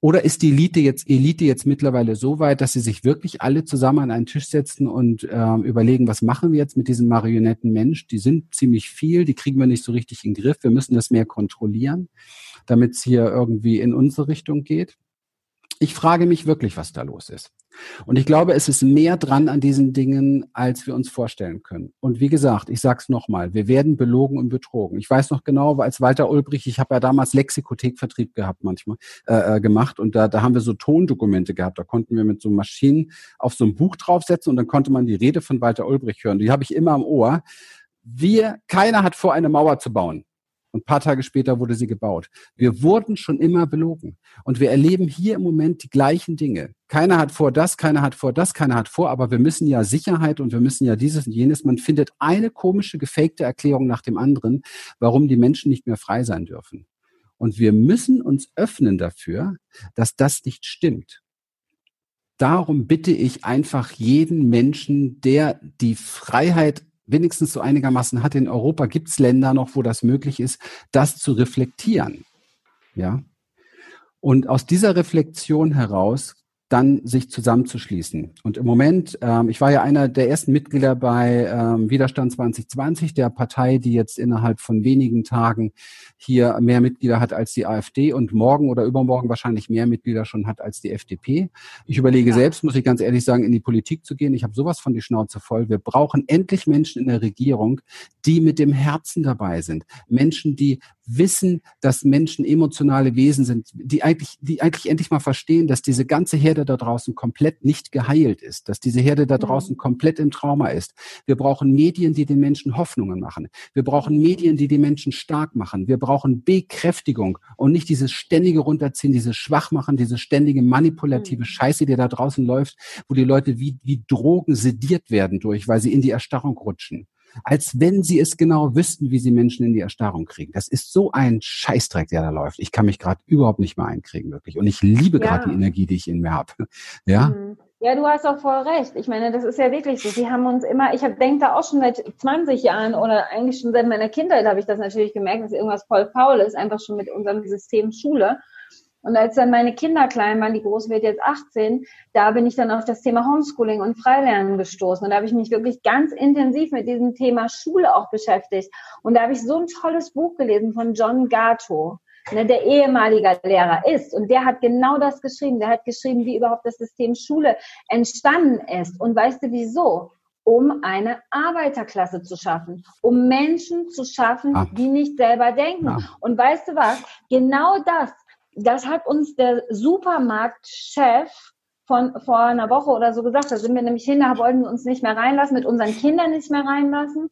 Oder ist die Elite jetzt, Elite jetzt mittlerweile so weit, dass sie sich wirklich alle zusammen an einen Tisch setzen und äh, überlegen, was machen wir jetzt mit diesem Marionettenmensch? Die sind ziemlich viel, die kriegen wir nicht so richtig in den Griff. Wir müssen das mehr kontrollieren, damit es hier irgendwie in unsere Richtung geht. Ich frage mich wirklich, was da los ist. Und ich glaube, es ist mehr dran an diesen Dingen, als wir uns vorstellen können. Und wie gesagt, ich sage es nochmal, wir werden belogen und betrogen. Ich weiß noch genau, als Walter Ulbricht, ich habe ja damals Lexikothekvertrieb gehabt manchmal äh, äh, gemacht und da, da haben wir so Tondokumente gehabt. Da konnten wir mit so Maschinen auf so ein Buch draufsetzen und dann konnte man die Rede von Walter Ulbricht hören. Die habe ich immer am Ohr. Wir, keiner hat vor, eine Mauer zu bauen. Und ein paar Tage später wurde sie gebaut. Wir wurden schon immer belogen. Und wir erleben hier im Moment die gleichen Dinge. Keiner hat vor das, keiner hat vor das, keiner hat vor, aber wir müssen ja Sicherheit und wir müssen ja dieses und jenes. Man findet eine komische, gefakte Erklärung nach dem anderen, warum die Menschen nicht mehr frei sein dürfen. Und wir müssen uns öffnen dafür, dass das nicht stimmt. Darum bitte ich einfach jeden Menschen, der die Freiheit wenigstens so einigermaßen hat. In Europa gibt es Länder noch, wo das möglich ist, das zu reflektieren. Ja. Und aus dieser Reflexion heraus dann sich zusammenzuschließen. Und im Moment, ähm, ich war ja einer der ersten Mitglieder bei ähm, Widerstand 2020, der Partei, die jetzt innerhalb von wenigen Tagen hier mehr Mitglieder hat als die AfD und morgen oder übermorgen wahrscheinlich mehr Mitglieder schon hat als die FDP. Ich überlege ja. selbst, muss ich ganz ehrlich sagen, in die Politik zu gehen. Ich habe sowas von die Schnauze voll. Wir brauchen endlich Menschen in der Regierung, die mit dem Herzen dabei sind. Menschen, die wissen, dass Menschen emotionale Wesen sind, die eigentlich, die eigentlich endlich mal verstehen, dass diese ganze Herde da draußen komplett nicht geheilt ist, dass diese Herde da draußen mhm. komplett im Trauma ist. Wir brauchen Medien, die den Menschen Hoffnungen machen. Wir brauchen Medien, die die Menschen stark machen. Wir brauchen Bekräftigung und nicht dieses ständige Runterziehen, dieses Schwachmachen, diese ständige manipulative mhm. Scheiße, die da draußen läuft, wo die Leute wie, wie Drogen sediert werden durch, weil sie in die Erstarrung rutschen als wenn sie es genau wüssten, wie sie Menschen in die Erstarrung kriegen. Das ist so ein Scheißdreck, der da läuft. Ich kann mich gerade überhaupt nicht mehr einkriegen, wirklich. Und ich liebe ja. gerade die Energie, die ich in mir habe. Ja. Mhm. Ja, du hast auch voll recht. Ich meine, das ist ja wirklich so. Sie haben uns immer, ich denke da auch schon seit 20 Jahren oder eigentlich schon seit meiner Kindheit habe ich das natürlich gemerkt, dass irgendwas voll faul ist, einfach schon mit unserem System Schule. Und als dann meine Kinder klein waren, die Große wird jetzt 18, da bin ich dann auf das Thema Homeschooling und Freilernen gestoßen. Und da habe ich mich wirklich ganz intensiv mit diesem Thema Schule auch beschäftigt. Und da habe ich so ein tolles Buch gelesen von John Gato, ne, der ehemaliger Lehrer ist. Und der hat genau das geschrieben. Der hat geschrieben, wie überhaupt das System Schule entstanden ist. Und weißt du wieso? um eine Arbeiterklasse zu schaffen, um Menschen zu schaffen, ah. die nicht selber denken. Ja. Und weißt du was? Genau das das hat uns der Supermarktchef von vor einer Woche oder so gesagt. Da sind wir nämlich hin, da wollten wir uns nicht mehr reinlassen, mit unseren Kindern nicht mehr reinlassen.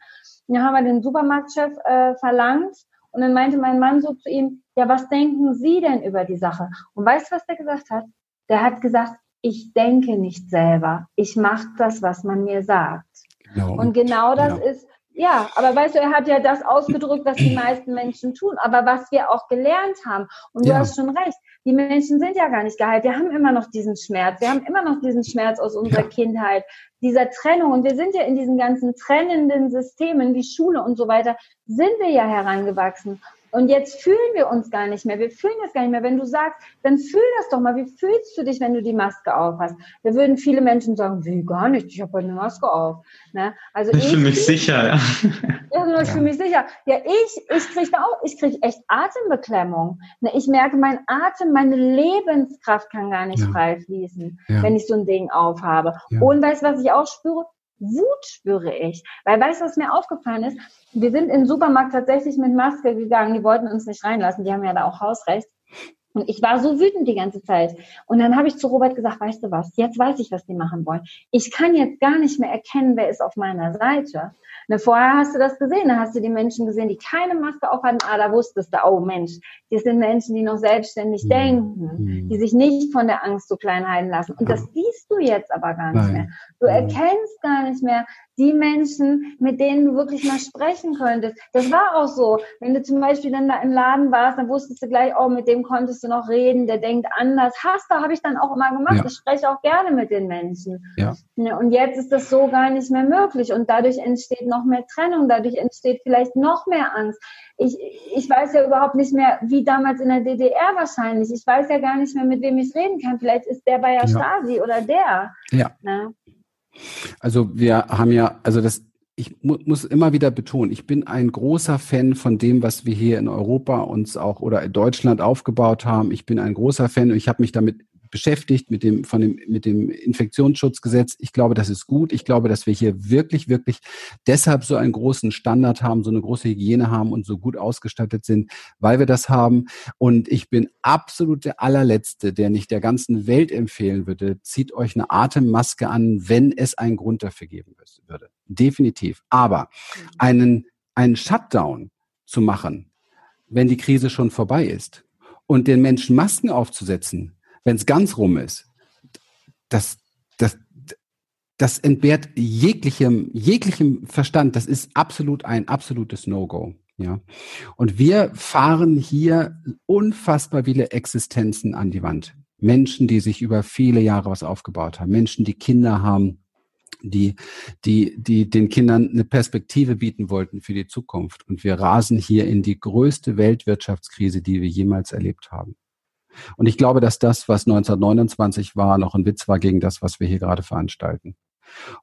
Da haben wir den Supermarktchef äh, verlangt und dann meinte mein Mann so zu ihm, ja, was denken Sie denn über die Sache? Und weißt du, was der gesagt hat? Der hat gesagt, ich denke nicht selber. Ich mache das, was man mir sagt. Genau. Und genau das ja. ist, ja, aber weißt du, er hat ja das ausgedrückt, was die meisten Menschen tun, aber was wir auch gelernt haben. Und ja. du hast schon recht, die Menschen sind ja gar nicht geheilt. Wir haben immer noch diesen Schmerz. Wir haben immer noch diesen Schmerz aus unserer ja. Kindheit, dieser Trennung. Und wir sind ja in diesen ganzen trennenden Systemen wie Schule und so weiter, sind wir ja herangewachsen. Und jetzt fühlen wir uns gar nicht mehr. Wir fühlen das gar nicht mehr. Wenn du sagst, dann fühl das doch mal. Wie fühlst du dich, wenn du die Maske auf hast? Da würden viele Menschen sagen, wie gar nicht, ich habe eine Maske auf. Ne? Also ich, ich fühle mich sicher, ja. Ja, ich fühle mich sicher. Ja, ich, ich kriege auch, ich kriege echt Atembeklemmung. Ne? Ich merke, mein Atem, meine Lebenskraft kann gar nicht ja. frei fließen, ja. wenn ich so ein Ding aufhabe. Ja. Und weißt du, was ich auch spüre? Wut spüre ich. Weil weißt du, was mir aufgefallen ist? Wir sind in den Supermarkt tatsächlich mit Maske gegangen. Die wollten uns nicht reinlassen. Die haben ja da auch Hausrecht. Und ich war so wütend die ganze Zeit. Und dann habe ich zu Robert gesagt, weißt du was, jetzt weiß ich, was die machen wollen. Ich kann jetzt gar nicht mehr erkennen, wer ist auf meiner Seite. Ne, vorher hast du das gesehen, da hast du die Menschen gesehen, die keine Maske aufhatten. Ah, da wusstest du, oh Mensch, das sind Menschen, die noch selbstständig mhm. denken, mhm. die sich nicht von der Angst so klein halten lassen. Und das siehst du jetzt aber gar nicht Nein. mehr. Du mhm. erkennst gar nicht mehr die Menschen, mit denen du wirklich mal sprechen könntest. Das war auch so. Wenn du zum Beispiel dann da im Laden warst, dann wusstest du gleich, oh, mit dem konntest du noch reden, der denkt anders. Hast du, habe ich dann auch immer gemacht. Ja. Ich spreche auch gerne mit den Menschen. Ja. Und jetzt ist das so gar nicht mehr möglich. Und dadurch entsteht noch mehr Trennung, dadurch entsteht vielleicht noch mehr Angst. Ich, ich weiß ja überhaupt nicht mehr, wie damals in der DDR wahrscheinlich. Ich weiß ja gar nicht mehr, mit wem ich reden kann. Vielleicht ist der bei der ja. Stasi oder der. Ja. Na? Also wir haben ja, also das, ich mu muss immer wieder betonen, ich bin ein großer Fan von dem, was wir hier in Europa uns auch oder in Deutschland aufgebaut haben. Ich bin ein großer Fan und ich habe mich damit beschäftigt mit dem, von dem, mit dem Infektionsschutzgesetz. Ich glaube, das ist gut. Ich glaube, dass wir hier wirklich, wirklich deshalb so einen großen Standard haben, so eine große Hygiene haben und so gut ausgestattet sind, weil wir das haben. Und ich bin absolut der allerletzte, der nicht der ganzen Welt empfehlen würde, zieht euch eine Atemmaske an, wenn es einen Grund dafür geben würde. Definitiv. Aber einen, einen Shutdown zu machen, wenn die Krise schon vorbei ist und den Menschen Masken aufzusetzen, wenn es ganz rum ist, das, das, das entbehrt jeglichem, jeglichem Verstand. Das ist absolut ein absolutes No-Go. Ja. Und wir fahren hier unfassbar viele Existenzen an die Wand. Menschen, die sich über viele Jahre was aufgebaut haben, Menschen, die Kinder haben, die, die, die den Kindern eine Perspektive bieten wollten für die Zukunft. Und wir rasen hier in die größte Weltwirtschaftskrise, die wir jemals erlebt haben. Und ich glaube, dass das, was 1929 war, noch ein Witz war gegen das, was wir hier gerade veranstalten.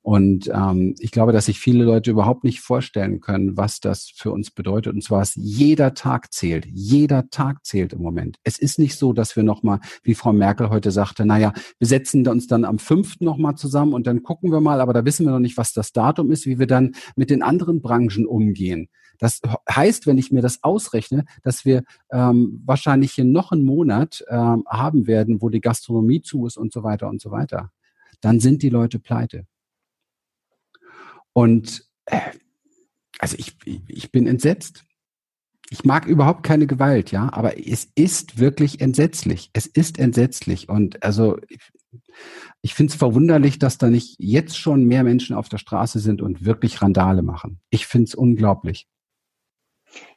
Und ähm, ich glaube, dass sich viele Leute überhaupt nicht vorstellen können, was das für uns bedeutet. Und zwar, dass jeder Tag zählt. Jeder Tag zählt im Moment. Es ist nicht so, dass wir nochmal, wie Frau Merkel heute sagte, naja, wir setzen uns dann am fünften nochmal zusammen und dann gucken wir mal, aber da wissen wir noch nicht, was das Datum ist, wie wir dann mit den anderen Branchen umgehen. Das heißt, wenn ich mir das ausrechne, dass wir ähm, wahrscheinlich hier noch einen Monat ähm, haben werden, wo die Gastronomie zu ist und so weiter und so weiter. Dann sind die Leute pleite. Und äh, also ich, ich bin entsetzt. Ich mag überhaupt keine Gewalt, ja, aber es ist wirklich entsetzlich. Es ist entsetzlich. Und also ich, ich finde es verwunderlich, dass da nicht jetzt schon mehr Menschen auf der Straße sind und wirklich Randale machen. Ich finde es unglaublich.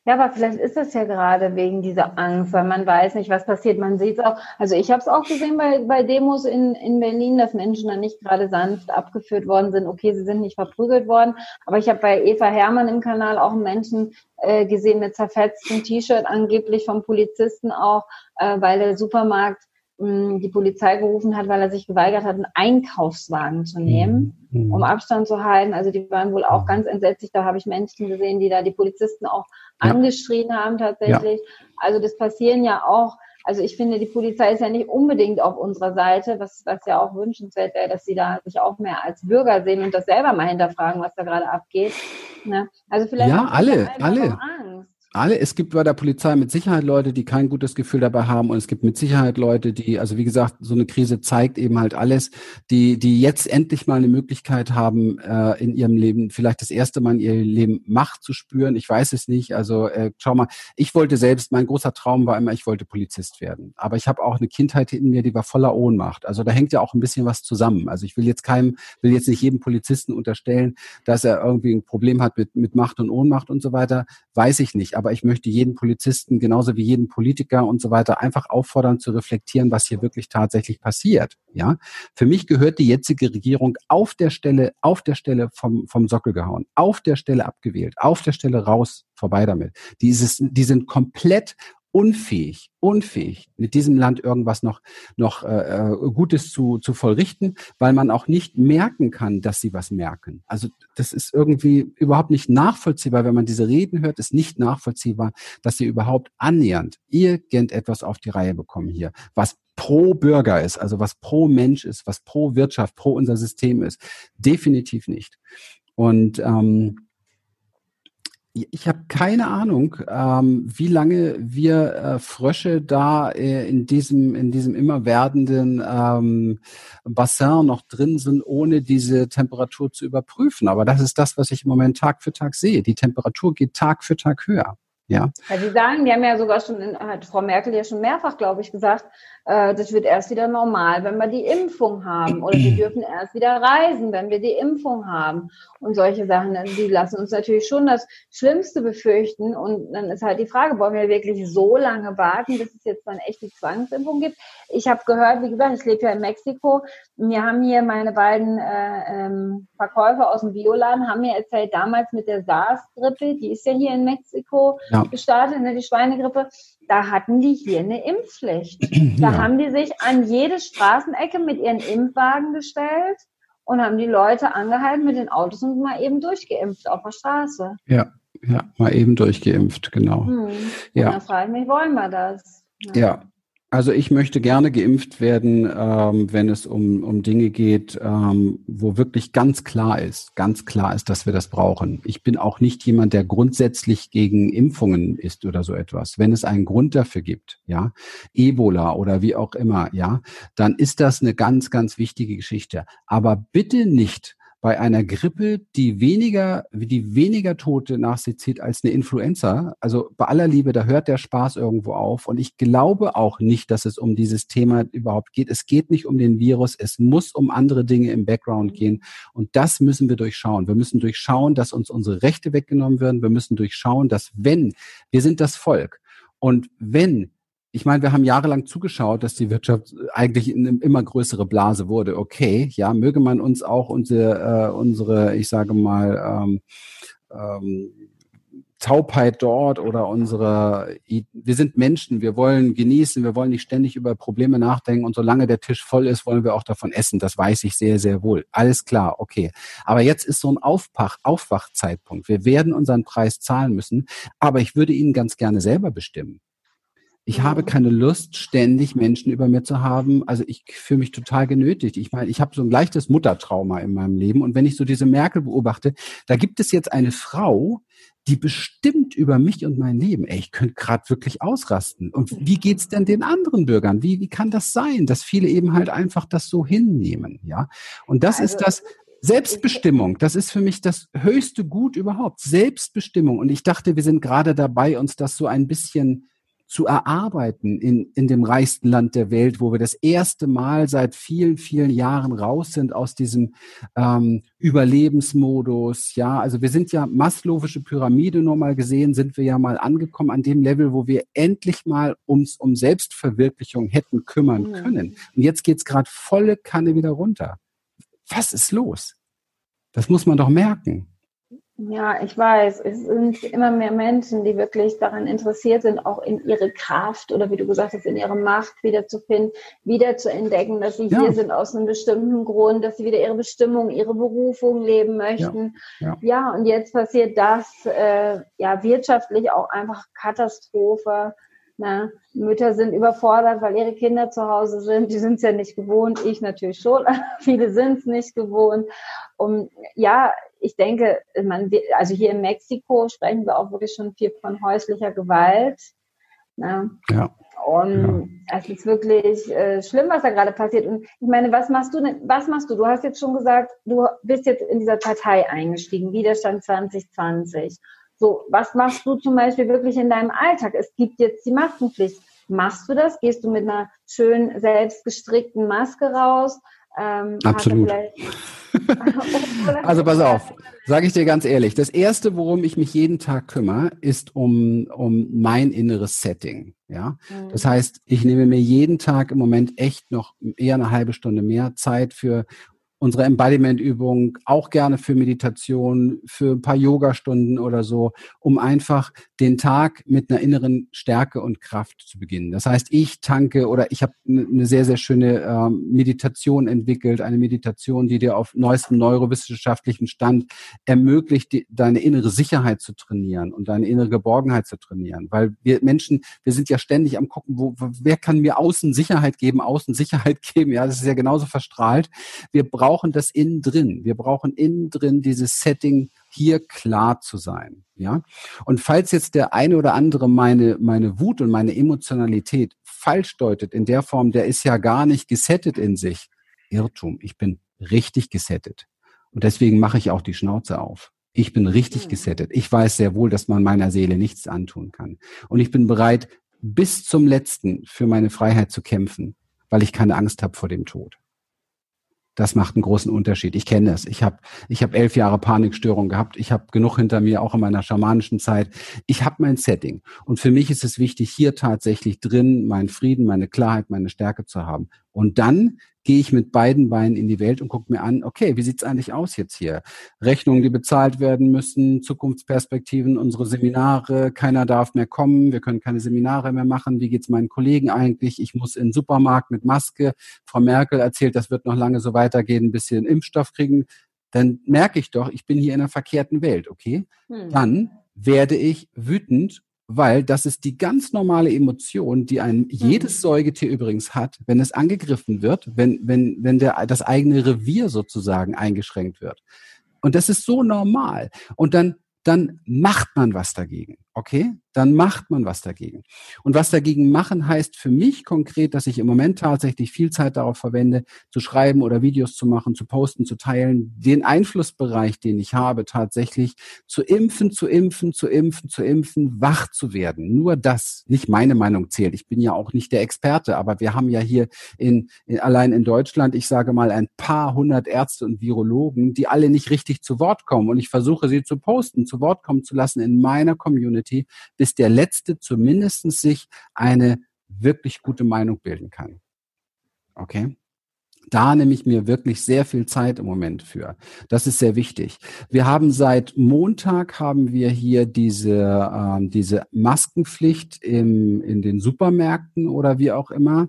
Ja, aber vielleicht ist es ja gerade wegen dieser Angst, weil man weiß nicht, was passiert. Man sieht es auch. Also ich habe es auch gesehen bei, bei Demos in, in Berlin, dass Menschen dann nicht gerade sanft abgeführt worden sind. Okay, sie sind nicht verprügelt worden, aber ich habe bei Eva Hermann im Kanal auch einen Menschen äh, gesehen mit zerfetztem T-Shirt, angeblich vom Polizisten auch, äh, weil der Supermarkt die Polizei gerufen hat, weil er sich geweigert hat, einen Einkaufswagen zu nehmen, mhm. um Abstand zu halten. Also die waren wohl auch ganz entsetzlich. Da habe ich Menschen gesehen, die da die Polizisten auch ja. angeschrien haben tatsächlich. Ja. Also das passieren ja auch. Also ich finde, die Polizei ist ja nicht unbedingt auf unserer Seite, was, was ja auch wünschenswert wäre, dass sie da sich auch mehr als Bürger sehen und das selber mal hinterfragen, was da gerade abgeht. Ne? Also vielleicht ja, alle, alle. Angst alle, es gibt bei der Polizei mit Sicherheit Leute, die kein gutes Gefühl dabei haben und es gibt mit Sicherheit Leute, die, also wie gesagt, so eine Krise zeigt eben halt alles, die, die jetzt endlich mal eine Möglichkeit haben, äh, in ihrem Leben vielleicht das erste Mal in ihrem Leben Macht zu spüren. Ich weiß es nicht. Also äh, schau mal, ich wollte selbst, mein großer Traum war immer, ich wollte Polizist werden. Aber ich habe auch eine Kindheit in mir, die war voller Ohnmacht. Also da hängt ja auch ein bisschen was zusammen. Also ich will jetzt keinem, will jetzt nicht jedem Polizisten unterstellen, dass er irgendwie ein Problem hat mit, mit Macht und Ohnmacht und so weiter. Weiß ich nicht aber ich möchte jeden Polizisten genauso wie jeden Politiker und so weiter einfach auffordern zu reflektieren, was hier wirklich tatsächlich passiert. Ja, für mich gehört die jetzige Regierung auf der Stelle, auf der Stelle vom, vom Sockel gehauen, auf der Stelle abgewählt, auf der Stelle raus, vorbei damit. Dieses, die sind komplett unfähig, unfähig, mit diesem Land irgendwas noch, noch äh, äh, Gutes zu, zu vollrichten, weil man auch nicht merken kann, dass sie was merken. Also das ist irgendwie überhaupt nicht nachvollziehbar, wenn man diese Reden hört, ist nicht nachvollziehbar, dass sie überhaupt annähernd irgendetwas auf die Reihe bekommen hier, was pro Bürger ist, also was pro Mensch ist, was pro Wirtschaft, pro unser System ist. Definitiv nicht. Und ähm, ich habe keine Ahnung, ähm, wie lange wir äh, Frösche da äh, in diesem in diesem immer werdenden ähm, Bassin noch drin sind, ohne diese Temperatur zu überprüfen. Aber das ist das, was ich im Moment Tag für Tag sehe. Die Temperatur geht Tag für Tag höher. Ja. ja, Sie sagen, die haben ja sogar schon, hat Frau Merkel ja schon mehrfach, glaube ich, gesagt, äh, das wird erst wieder normal, wenn wir die Impfung haben. Oder wir dürfen erst wieder reisen, wenn wir die Impfung haben. Und solche Sachen, die lassen uns natürlich schon das Schlimmste befürchten. Und dann ist halt die Frage, wollen wir wirklich so lange warten, bis es jetzt dann echt die Zwangsimpfung gibt? Ich habe gehört, wie gesagt, ich lebe ja in Mexiko. Mir haben hier meine beiden äh, ähm, Verkäufer aus dem Bioladen, haben mir erzählt, damals mit der SARS-Grippe, die ist ja hier in Mexiko ja. gestartet, ne, die Schweinegrippe, da hatten die hier eine Impfpflicht. Da ja. haben die sich an jede Straßenecke mit ihren Impfwagen gestellt und haben die Leute angehalten mit den Autos und mal eben durchgeimpft auf der Straße. Ja, ja, mal eben durchgeimpft, genau. Hm. Ja. Und dann frage ich mich, wollen wir das? Ja. ja. Also ich möchte gerne geimpft werden, ähm, wenn es um, um Dinge geht, ähm, wo wirklich ganz klar ist, ganz klar ist, dass wir das brauchen. Ich bin auch nicht jemand, der grundsätzlich gegen Impfungen ist oder so etwas. Wenn es einen Grund dafür gibt, ja, Ebola oder wie auch immer, ja, dann ist das eine ganz, ganz wichtige Geschichte. Aber bitte nicht bei einer Grippe, die weniger, die weniger Tote nach sich zieht als eine Influenza. Also bei aller Liebe, da hört der Spaß irgendwo auf. Und ich glaube auch nicht, dass es um dieses Thema überhaupt geht. Es geht nicht um den Virus. Es muss um andere Dinge im Background gehen. Und das müssen wir durchschauen. Wir müssen durchschauen, dass uns unsere Rechte weggenommen werden. Wir müssen durchschauen, dass wenn, wir sind das Volk. Und wenn ich meine, wir haben jahrelang zugeschaut, dass die Wirtschaft eigentlich eine immer größere Blase wurde. Okay, ja, möge man uns auch unsere, äh, unsere ich sage mal, ähm, ähm, Taubheit dort oder unsere, wir sind Menschen, wir wollen genießen, wir wollen nicht ständig über Probleme nachdenken und solange der Tisch voll ist, wollen wir auch davon essen. Das weiß ich sehr, sehr wohl. Alles klar, okay. Aber jetzt ist so ein Aufpach, Aufwachzeitpunkt. Wir werden unseren Preis zahlen müssen, aber ich würde ihn ganz gerne selber bestimmen. Ich mhm. habe keine Lust, ständig Menschen über mir zu haben. Also ich fühle mich total genötigt. Ich meine, ich habe so ein leichtes Muttertrauma in meinem Leben. Und wenn ich so diese Merkel beobachte, da gibt es jetzt eine Frau, die bestimmt über mich und mein Leben. Ey, ich könnte gerade wirklich ausrasten. Und wie geht's denn den anderen Bürgern? Wie, wie kann das sein, dass viele eben halt einfach das so hinnehmen? Ja. Und das also, ist das, Selbstbestimmung, das ist für mich das höchste Gut überhaupt. Selbstbestimmung. Und ich dachte, wir sind gerade dabei, uns das so ein bisschen zu erarbeiten in, in dem reichsten Land der Welt, wo wir das erste Mal seit vielen, vielen Jahren raus sind aus diesem ähm, Überlebensmodus. Ja, also wir sind ja Maslowische Pyramide nur mal gesehen, sind wir ja mal angekommen an dem Level, wo wir endlich mal ums um Selbstverwirklichung hätten kümmern mhm. können. Und jetzt geht's gerade volle Kanne wieder runter. Was ist los? Das muss man doch merken. Ja, ich weiß, es sind immer mehr Menschen, die wirklich daran interessiert sind, auch in ihre Kraft oder wie du gesagt hast, in ihre Macht wiederzufinden, wieder zu entdecken, dass sie ja. hier sind aus einem bestimmten Grund, dass sie wieder ihre Bestimmung, ihre Berufung leben möchten. Ja, ja. ja und jetzt passiert das, äh, ja, wirtschaftlich auch einfach Katastrophe. Na, Mütter sind überfordert, weil ihre Kinder zu Hause sind. Die sind es ja nicht gewohnt. Ich natürlich schon. Viele sind es nicht gewohnt. Und ja, ich denke, man, also hier in Mexiko sprechen wir auch wirklich schon viel von häuslicher Gewalt. Ne? Ja. Und ja. es ist wirklich äh, schlimm, was da gerade passiert. Und ich meine, was machst du denn, was machst du? Du hast jetzt schon gesagt, du bist jetzt in dieser Partei eingestiegen, Widerstand 2020. So, was machst du zum Beispiel wirklich in deinem Alltag? Es gibt jetzt die Maskenpflicht. Machst du das? Gehst du mit einer schön selbst gestrickten Maske raus? Ähm, Absolut. also pass auf, sage ich dir ganz ehrlich. Das Erste, worum ich mich jeden Tag kümmere, ist um, um mein inneres Setting. Ja, mhm. das heißt, ich nehme mir jeden Tag im Moment echt noch eher eine halbe Stunde mehr Zeit für unsere Embodiment-Übung, auch gerne für Meditation, für ein paar Yoga-Stunden oder so, um einfach den Tag mit einer inneren Stärke und Kraft zu beginnen. Das heißt, ich tanke oder ich habe eine sehr, sehr schöne ähm, Meditation entwickelt, eine Meditation, die dir auf neuestem neurowissenschaftlichen Stand ermöglicht, die, deine innere Sicherheit zu trainieren und deine innere Geborgenheit zu trainieren. Weil wir Menschen, wir sind ja ständig am gucken, wo, wer kann mir außen Sicherheit geben, außen Sicherheit geben. Ja, das ist ja genauso verstrahlt. Wir brauchen das innen drin. Wir brauchen innen drin dieses Setting, hier klar zu sein. Ja. Und falls jetzt der eine oder andere meine, meine Wut und meine Emotionalität falsch deutet, in der Form, der ist ja gar nicht gesettet in sich. Irrtum. Ich bin richtig gesettet. Und deswegen mache ich auch die Schnauze auf. Ich bin richtig mhm. gesettet. Ich weiß sehr wohl, dass man meiner Seele nichts antun kann. Und ich bin bereit, bis zum letzten für meine Freiheit zu kämpfen, weil ich keine Angst habe vor dem Tod. Das macht einen großen Unterschied. Ich kenne es. Ich habe ich hab elf Jahre Panikstörung gehabt. Ich habe genug hinter mir, auch in meiner schamanischen Zeit. Ich habe mein Setting. Und für mich ist es wichtig, hier tatsächlich drin meinen Frieden, meine Klarheit, meine Stärke zu haben. Und dann gehe ich mit beiden Beinen in die Welt und gucke mir an, okay, wie sieht's eigentlich aus jetzt hier? Rechnungen, die bezahlt werden müssen, Zukunftsperspektiven, unsere Seminare, keiner darf mehr kommen, wir können keine Seminare mehr machen, wie geht's meinen Kollegen eigentlich? Ich muss in den Supermarkt mit Maske. Frau Merkel erzählt, das wird noch lange so weitergehen, bis sie einen Impfstoff kriegen. Dann merke ich doch, ich bin hier in einer verkehrten Welt, okay? Hm. Dann werde ich wütend weil das ist die ganz normale Emotion, die ein jedes mhm. Säugetier übrigens hat, wenn es angegriffen wird, wenn, wenn, wenn der, das eigene Revier sozusagen eingeschränkt wird. Und das ist so normal. Und dann, dann macht man was dagegen. Okay? Dann macht man was dagegen. Und was dagegen machen heißt für mich konkret, dass ich im Moment tatsächlich viel Zeit darauf verwende, zu schreiben oder Videos zu machen, zu posten, zu teilen, den Einflussbereich, den ich habe, tatsächlich zu impfen, zu impfen, zu impfen, zu impfen, wach zu werden. Nur das, nicht meine Meinung zählt. Ich bin ja auch nicht der Experte, aber wir haben ja hier in, in allein in Deutschland, ich sage mal, ein paar hundert Ärzte und Virologen, die alle nicht richtig zu Wort kommen. Und ich versuche sie zu posten, zu Wort kommen zu lassen in meiner Community, bis der Letzte zumindest sich eine wirklich gute Meinung bilden kann. Okay? Da nehme ich mir wirklich sehr viel Zeit im Moment für. Das ist sehr wichtig. Wir haben seit Montag haben wir hier diese, ähm, diese Maskenpflicht im, in den Supermärkten oder wie auch immer.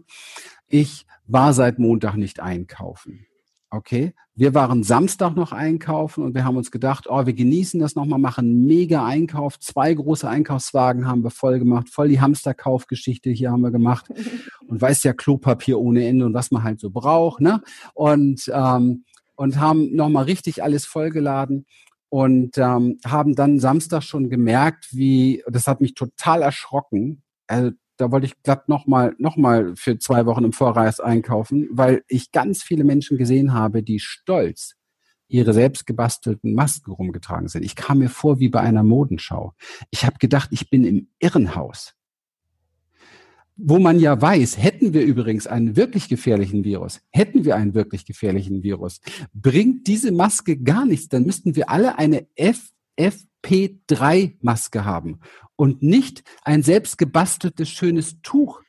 Ich war seit Montag nicht einkaufen. Okay, wir waren Samstag noch einkaufen und wir haben uns gedacht, oh, wir genießen das nochmal, machen mega Einkauf. Zwei große Einkaufswagen haben wir voll gemacht, voll die Hamsterkaufgeschichte hier haben wir gemacht. Und weiß ja, Klopapier ohne Ende und was man halt so braucht, ne? Und, ähm, und haben nochmal richtig alles vollgeladen und ähm, haben dann Samstag schon gemerkt, wie, das hat mich total erschrocken, also da wollte ich glatt nochmal noch mal für zwei Wochen im Voraus einkaufen, weil ich ganz viele Menschen gesehen habe, die stolz ihre selbst gebastelten Masken rumgetragen sind. Ich kam mir vor wie bei einer Modenschau. Ich habe gedacht, ich bin im Irrenhaus. Wo man ja weiß, hätten wir übrigens einen wirklich gefährlichen Virus, hätten wir einen wirklich gefährlichen Virus, bringt diese Maske gar nichts, dann müssten wir alle eine FFP3-Maske haben und nicht ein selbst gebasteltes schönes Tuch.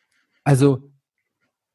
Also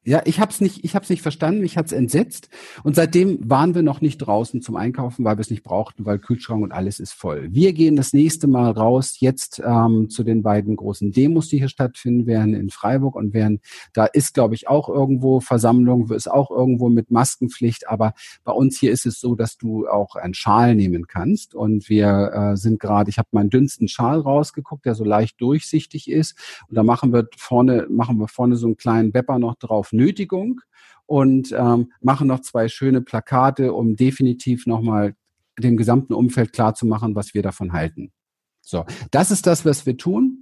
ja, ich habe es nicht, ich habe es nicht verstanden, mich hat's entsetzt. Und seitdem waren wir noch nicht draußen zum Einkaufen, weil wir es nicht brauchten, weil Kühlschrank und alles ist voll. Wir gehen das nächste Mal raus jetzt ähm, zu den beiden großen Demos, die hier stattfinden werden in Freiburg und werden da ist, glaube ich, auch irgendwo Versammlung, ist auch irgendwo mit Maskenpflicht, aber bei uns hier ist es so, dass du auch einen Schal nehmen kannst. Und wir äh, sind gerade, ich habe meinen dünnsten Schal rausgeguckt, der so leicht durchsichtig ist. Und da machen wir vorne machen wir vorne so einen kleinen Bepper noch drauf Nötigung und ähm, machen noch zwei schöne Plakate, um definitiv nochmal dem gesamten Umfeld klarzumachen, was wir davon halten. So, das ist das, was wir tun.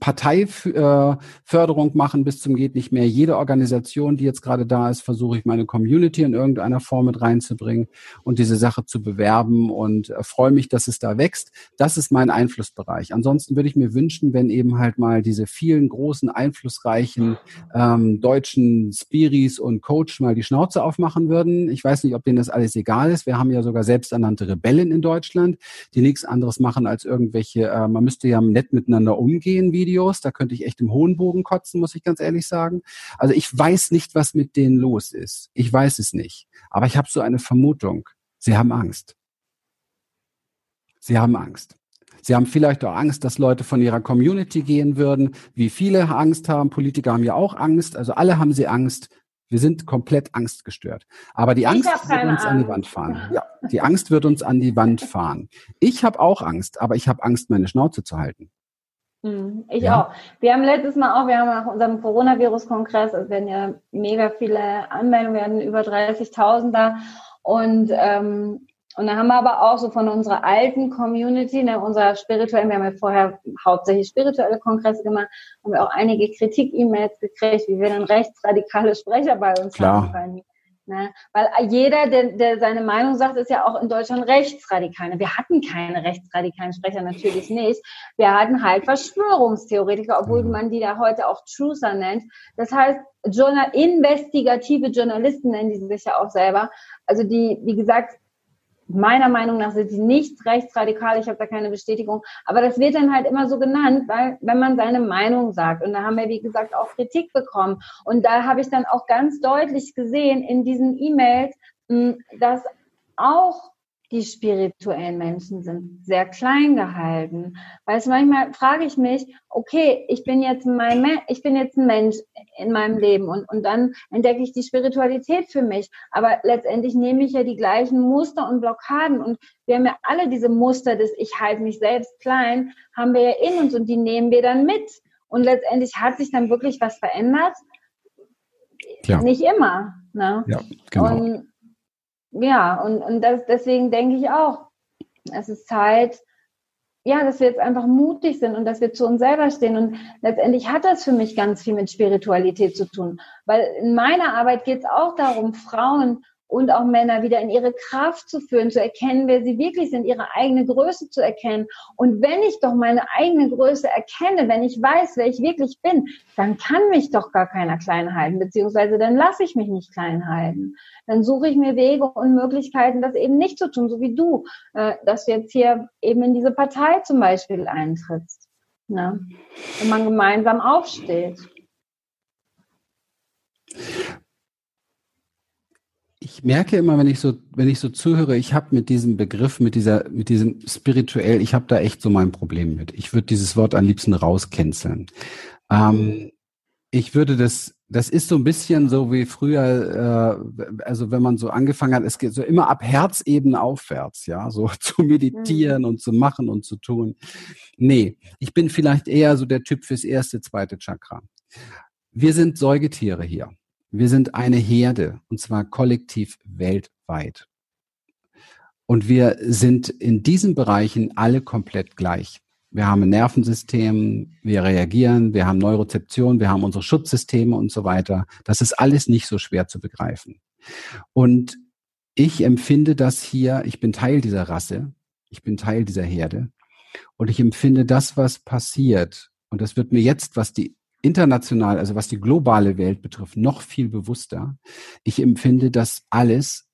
Parteiförderung machen bis zum geht nicht mehr. Jede Organisation, die jetzt gerade da ist, versuche ich meine Community in irgendeiner Form mit reinzubringen und diese Sache zu bewerben und äh, freue mich, dass es da wächst. Das ist mein Einflussbereich. Ansonsten würde ich mir wünschen, wenn eben halt mal diese vielen großen, einflussreichen ähm, deutschen Spiris und Coach mal die Schnauze aufmachen würden. Ich weiß nicht, ob denen das alles egal ist. Wir haben ja sogar selbsternannte Rebellen in Deutschland, die nichts anderes machen als irgendwelche, äh, man müsste ja nett miteinander umgehen, wie Videos, da könnte ich echt im hohen Bogen kotzen, muss ich ganz ehrlich sagen. Also ich weiß nicht, was mit denen los ist. Ich weiß es nicht. Aber ich habe so eine Vermutung. Sie haben Angst. Sie haben Angst. Sie haben vielleicht auch Angst, dass Leute von ihrer Community gehen würden, wie viele Angst haben. Politiker haben ja auch Angst. Also alle haben sie Angst. Wir sind komplett angstgestört. Aber die Angst wird uns Angst. an die Wand fahren. Ja, die Angst wird uns an die Wand fahren. Ich habe auch Angst, aber ich habe Angst, meine Schnauze zu halten. Hm, ich ja. auch. Wir haben letztes Mal auch, wir haben nach unserem Coronavirus-Kongress, es werden ja mega viele Anmeldungen, werden über 30.000 da. Und ähm, und dann haben wir aber auch so von unserer alten Community, ne, unserer spirituellen, wir haben ja vorher hauptsächlich spirituelle Kongresse gemacht, haben wir auch einige Kritik-E-Mails gekriegt, wie wir dann rechtsradikale Sprecher bei uns Klar. haben können. Ne? Weil jeder, der, der seine Meinung sagt, ist ja auch in Deutschland rechtsradikal. Wir hatten keine rechtsradikalen Sprecher, natürlich nicht. Wir hatten halt Verschwörungstheoretiker, obwohl mhm. man die da heute auch Truther nennt. Das heißt, Journal investigative Journalisten nennen die sich ja auch selber. Also die, wie gesagt, meiner Meinung nach sind sie nicht rechtsradikal, ich habe da keine Bestätigung, aber das wird dann halt immer so genannt, weil wenn man seine Meinung sagt. Und da haben wir wie gesagt auch Kritik bekommen. Und da habe ich dann auch ganz deutlich gesehen in diesen E-Mails, hm, dass auch die spirituellen Menschen sind sehr klein gehalten. Weil es manchmal frage ich mich, okay, ich bin jetzt mein, ich bin jetzt ein Mensch in meinem Leben und, und dann entdecke ich die Spiritualität für mich. Aber letztendlich nehme ich ja die gleichen Muster und Blockaden und wir haben ja alle diese Muster des Ich halte mich selbst klein, haben wir ja in uns und die nehmen wir dann mit. Und letztendlich hat sich dann wirklich was verändert. Klar. Nicht immer. Ne? Ja, genau. Und ja, und, und das, deswegen denke ich auch, es ist Zeit, ja, dass wir jetzt einfach mutig sind und dass wir zu uns selber stehen. Und letztendlich hat das für mich ganz viel mit Spiritualität zu tun. Weil in meiner Arbeit geht es auch darum, Frauen und auch Männer wieder in ihre Kraft zu führen, zu erkennen, wer sie wirklich sind, ihre eigene Größe zu erkennen. Und wenn ich doch meine eigene Größe erkenne, wenn ich weiß, wer ich wirklich bin, dann kann mich doch gar keiner klein halten, beziehungsweise dann lasse ich mich nicht klein halten. Dann suche ich mir Wege und Möglichkeiten, das eben nicht zu tun, so wie du, äh, dass du jetzt hier eben in diese Partei zum Beispiel eintrittst. Ne? Wenn man gemeinsam aufsteht ich merke immer, wenn ich so, wenn ich so zuhöre, ich habe mit diesem Begriff, mit dieser, mit diesem spirituell, ich habe da echt so mein Problem mit. Ich würde dieses Wort am liebsten rauscanceln. Ähm, ich würde das, das ist so ein bisschen so wie früher, äh, also wenn man so angefangen hat, es geht so immer ab Herzebene aufwärts, ja, so zu meditieren mhm. und zu machen und zu tun. Nee, ich bin vielleicht eher so der Typ fürs erste, zweite Chakra. Wir sind Säugetiere hier. Wir sind eine Herde und zwar kollektiv weltweit. Und wir sind in diesen Bereichen alle komplett gleich. Wir haben ein Nervensystem, wir reagieren, wir haben Neurozeption, wir haben unsere Schutzsysteme und so weiter. Das ist alles nicht so schwer zu begreifen. Und ich empfinde das hier, ich bin Teil dieser Rasse, ich bin Teil dieser Herde und ich empfinde das, was passiert, und das wird mir jetzt, was die international, also was die globale Welt betrifft, noch viel bewusster. Ich empfinde das alles,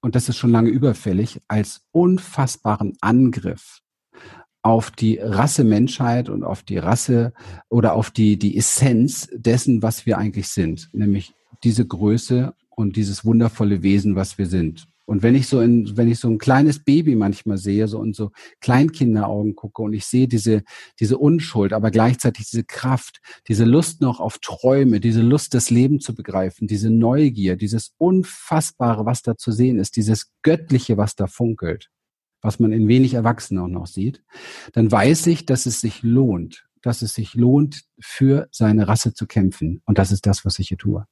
und das ist schon lange überfällig, als unfassbaren Angriff auf die Rasse Menschheit und auf die Rasse oder auf die, die Essenz dessen, was wir eigentlich sind, nämlich diese Größe und dieses wundervolle Wesen, was wir sind. Und wenn ich so in, wenn ich so ein kleines Baby manchmal sehe, so in so Kleinkinderaugen gucke und ich sehe diese, diese Unschuld, aber gleichzeitig diese Kraft, diese Lust noch auf Träume, diese Lust, das Leben zu begreifen, diese Neugier, dieses Unfassbare, was da zu sehen ist, dieses Göttliche, was da funkelt, was man in wenig Erwachsenen auch noch sieht, dann weiß ich, dass es sich lohnt, dass es sich lohnt, für seine Rasse zu kämpfen. Und das ist das, was ich hier tue.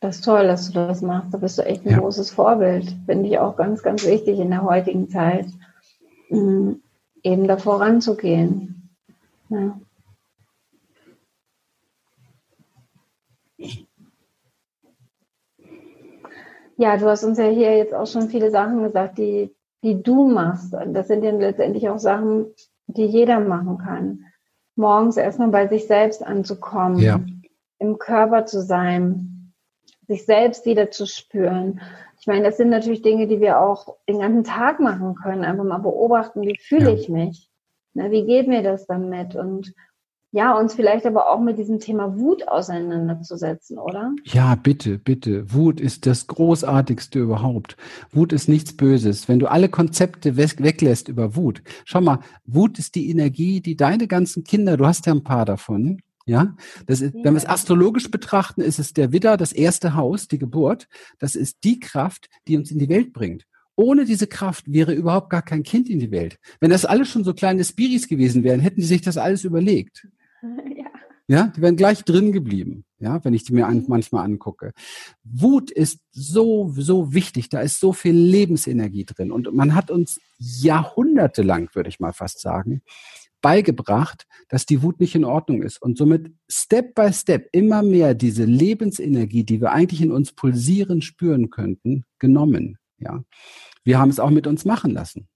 Das ist toll, dass du das machst. Da bist du echt ein ja. großes Vorbild. Finde ich auch ganz, ganz wichtig in der heutigen Zeit, hm, eben da voranzugehen. Ja. Ja, du hast uns ja hier jetzt auch schon viele Sachen gesagt, die, die du machst. Das sind ja letztendlich auch Sachen, die jeder machen kann. Morgens erstmal bei sich selbst anzukommen. Ja im Körper zu sein, sich selbst wieder zu spüren, ich meine, das sind natürlich Dinge, die wir auch den ganzen Tag machen können. Einfach mal beobachten, wie fühle ja. ich mich? Na, wie geht mir das damit? Und ja, uns vielleicht aber auch mit diesem Thema Wut auseinanderzusetzen, oder? Ja, bitte, bitte. Wut ist das Großartigste überhaupt. Wut ist nichts Böses. Wenn du alle Konzepte weglässt über Wut, schau mal, Wut ist die Energie, die deine ganzen Kinder, du hast ja ein paar davon, ja, das ist, wenn wir es astrologisch betrachten, ist es der Widder, das erste Haus, die Geburt. Das ist die Kraft, die uns in die Welt bringt. Ohne diese Kraft wäre überhaupt gar kein Kind in die Welt. Wenn das alles schon so kleine Spiris gewesen wären, hätten die sich das alles überlegt. Ja. Ja, die wären gleich drin geblieben. Ja, wenn ich die mir an, manchmal angucke. Wut ist so, so wichtig. Da ist so viel Lebensenergie drin. Und man hat uns jahrhundertelang, würde ich mal fast sagen, beigebracht, dass die Wut nicht in Ordnung ist. Und somit Step by Step immer mehr diese Lebensenergie, die wir eigentlich in uns pulsieren spüren könnten, genommen. Ja, wir haben es auch mit uns machen lassen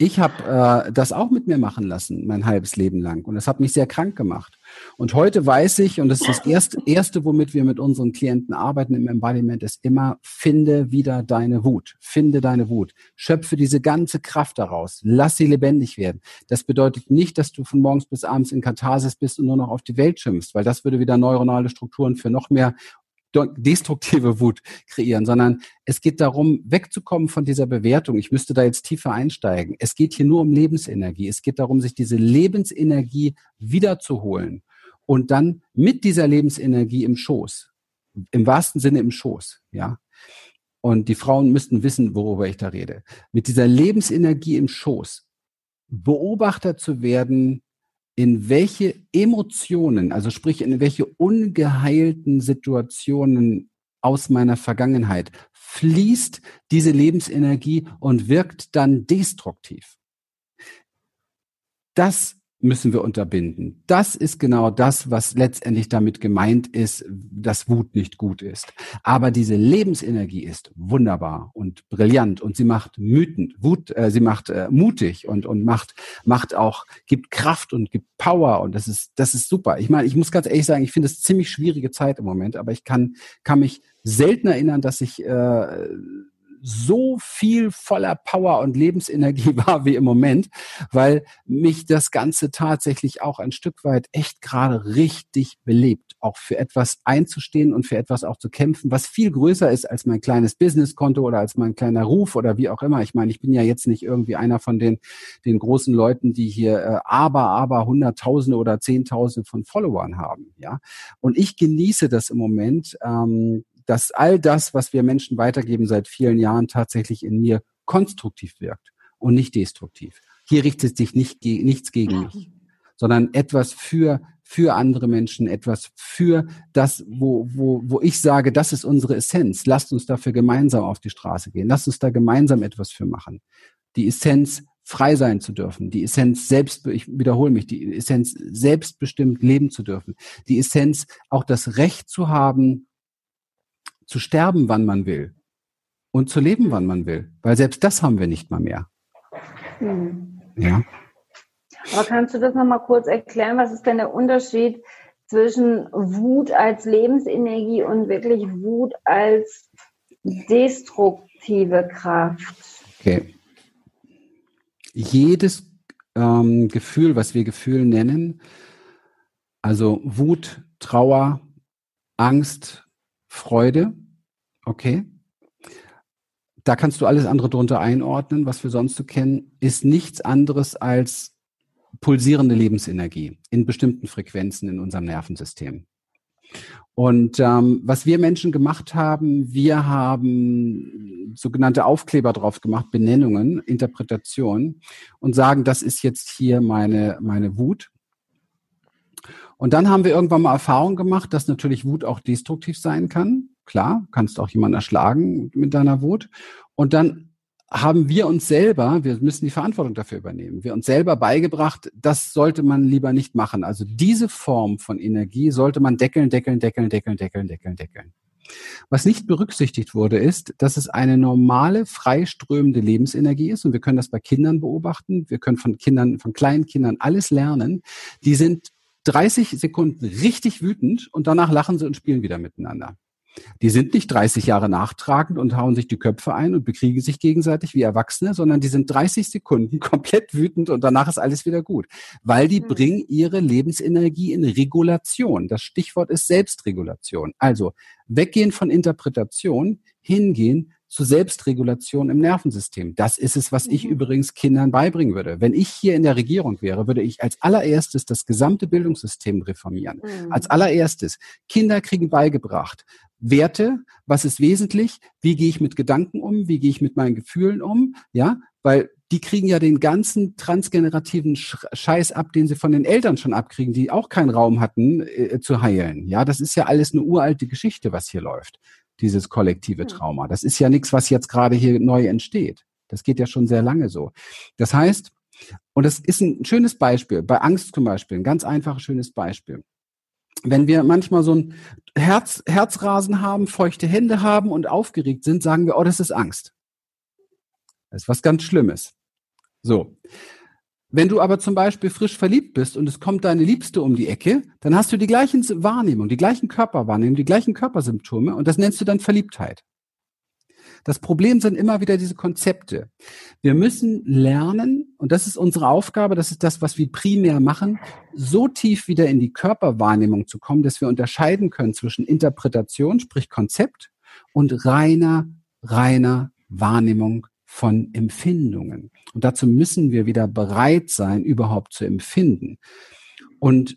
ich habe äh, das auch mit mir machen lassen, mein halbes Leben lang. Und das hat mich sehr krank gemacht. Und heute weiß ich, und das ist das erste, erste, womit wir mit unseren Klienten arbeiten im Embodiment, ist immer, finde wieder deine Wut. Finde deine Wut. Schöpfe diese ganze Kraft daraus. Lass sie lebendig werden. Das bedeutet nicht, dass du von morgens bis abends in Katharsis bist und nur noch auf die Welt schimpfst, weil das würde wieder neuronale Strukturen für noch mehr destruktive Wut kreieren, sondern es geht darum, wegzukommen von dieser Bewertung. Ich müsste da jetzt tiefer einsteigen. Es geht hier nur um Lebensenergie. Es geht darum, sich diese Lebensenergie wiederzuholen und dann mit dieser Lebensenergie im Schoß, im wahrsten Sinne im Schoß, ja. Und die Frauen müssten wissen, worüber ich da rede. Mit dieser Lebensenergie im Schoß Beobachter zu werden in welche Emotionen, also sprich in welche ungeheilten Situationen aus meiner Vergangenheit fließt diese Lebensenergie und wirkt dann destruktiv. Das müssen wir unterbinden. Das ist genau das, was letztendlich damit gemeint ist, dass Wut nicht gut ist. Aber diese Lebensenergie ist wunderbar und brillant und sie macht mütend, Wut, äh, sie macht äh, mutig und und macht macht auch gibt Kraft und gibt Power und das ist das ist super. Ich meine, ich muss ganz ehrlich sagen, ich finde es ziemlich schwierige Zeit im Moment, aber ich kann kann mich selten erinnern, dass ich äh, so viel voller Power und Lebensenergie war wie im Moment, weil mich das Ganze tatsächlich auch ein Stück weit echt gerade richtig belebt, auch für etwas einzustehen und für etwas auch zu kämpfen, was viel größer ist als mein kleines Businesskonto oder als mein kleiner Ruf oder wie auch immer. Ich meine, ich bin ja jetzt nicht irgendwie einer von den, den großen Leuten, die hier äh, aber, aber Hunderttausende oder Zehntausende von Followern haben, ja. Und ich genieße das im Moment, ähm, dass all das, was wir Menschen weitergeben seit vielen Jahren, tatsächlich in mir konstruktiv wirkt und nicht destruktiv. Hier richtet sich nicht, nichts gegen mich, sondern etwas für, für andere Menschen, etwas für das, wo, wo, wo ich sage, das ist unsere Essenz. Lasst uns dafür gemeinsam auf die Straße gehen. Lasst uns da gemeinsam etwas für machen. Die Essenz frei sein zu dürfen, die Essenz selbst, ich wiederhole mich, die Essenz selbstbestimmt leben zu dürfen, die Essenz auch das Recht zu haben, zu sterben, wann man will und zu leben, wann man will, weil selbst das haben wir nicht mal mehr. Hm. Ja. Aber kannst du das nochmal kurz erklären? Was ist denn der Unterschied zwischen Wut als Lebensenergie und wirklich Wut als destruktive Kraft? Okay. Jedes ähm, Gefühl, was wir Gefühl nennen, also Wut, Trauer, Angst, Freude, okay. Da kannst du alles andere drunter einordnen, was wir sonst so kennen, ist nichts anderes als pulsierende Lebensenergie in bestimmten Frequenzen in unserem Nervensystem. Und ähm, was wir Menschen gemacht haben, wir haben sogenannte Aufkleber drauf gemacht, Benennungen, Interpretationen und sagen, das ist jetzt hier meine, meine Wut. Und dann haben wir irgendwann mal Erfahrung gemacht, dass natürlich Wut auch destruktiv sein kann. Klar, kannst auch jemanden erschlagen mit deiner Wut. Und dann haben wir uns selber, wir müssen die Verantwortung dafür übernehmen, wir uns selber beigebracht, das sollte man lieber nicht machen. Also diese Form von Energie sollte man deckeln, deckeln, deckeln, deckeln, deckeln, deckeln, deckeln. Was nicht berücksichtigt wurde, ist, dass es eine normale, freiströmende Lebensenergie ist. Und wir können das bei Kindern beobachten. Wir können von Kindern, von kleinen Kindern alles lernen. Die sind 30 Sekunden richtig wütend und danach lachen sie und spielen wieder miteinander. Die sind nicht 30 Jahre nachtragend und hauen sich die Köpfe ein und bekriegen sich gegenseitig wie Erwachsene, sondern die sind 30 Sekunden komplett wütend und danach ist alles wieder gut. Weil die mhm. bringen ihre Lebensenergie in Regulation. Das Stichwort ist Selbstregulation. Also weggehen von Interpretation, hingehen zu Selbstregulation im Nervensystem. Das ist es, was ich mhm. übrigens Kindern beibringen würde. Wenn ich hier in der Regierung wäre, würde ich als allererstes das gesamte Bildungssystem reformieren. Mhm. Als allererstes. Kinder kriegen beigebracht. Werte, was ist wesentlich? Wie gehe ich mit Gedanken um? Wie gehe ich mit meinen Gefühlen um? Ja, weil die kriegen ja den ganzen transgenerativen Scheiß ab, den sie von den Eltern schon abkriegen, die auch keinen Raum hatten äh, zu heilen. Ja, das ist ja alles eine uralte Geschichte, was hier läuft dieses kollektive hm. Trauma. Das ist ja nichts, was jetzt gerade hier neu entsteht. Das geht ja schon sehr lange so. Das heißt, und das ist ein schönes Beispiel, bei Angst zum Beispiel, ein ganz einfaches, schönes Beispiel. Wenn wir manchmal so ein Herz, Herzrasen haben, feuchte Hände haben und aufgeregt sind, sagen wir, oh, das ist Angst. Das ist was ganz Schlimmes. So. Wenn du aber zum Beispiel frisch verliebt bist und es kommt deine Liebste um die Ecke, dann hast du die gleichen Wahrnehmungen, die gleichen Körperwahrnehmungen, die gleichen Körpersymptome und das nennst du dann Verliebtheit. Das Problem sind immer wieder diese Konzepte. Wir müssen lernen, und das ist unsere Aufgabe, das ist das, was wir primär machen, so tief wieder in die Körperwahrnehmung zu kommen, dass wir unterscheiden können zwischen Interpretation, sprich Konzept, und reiner, reiner Wahrnehmung von Empfindungen. Und dazu müssen wir wieder bereit sein, überhaupt zu empfinden. Und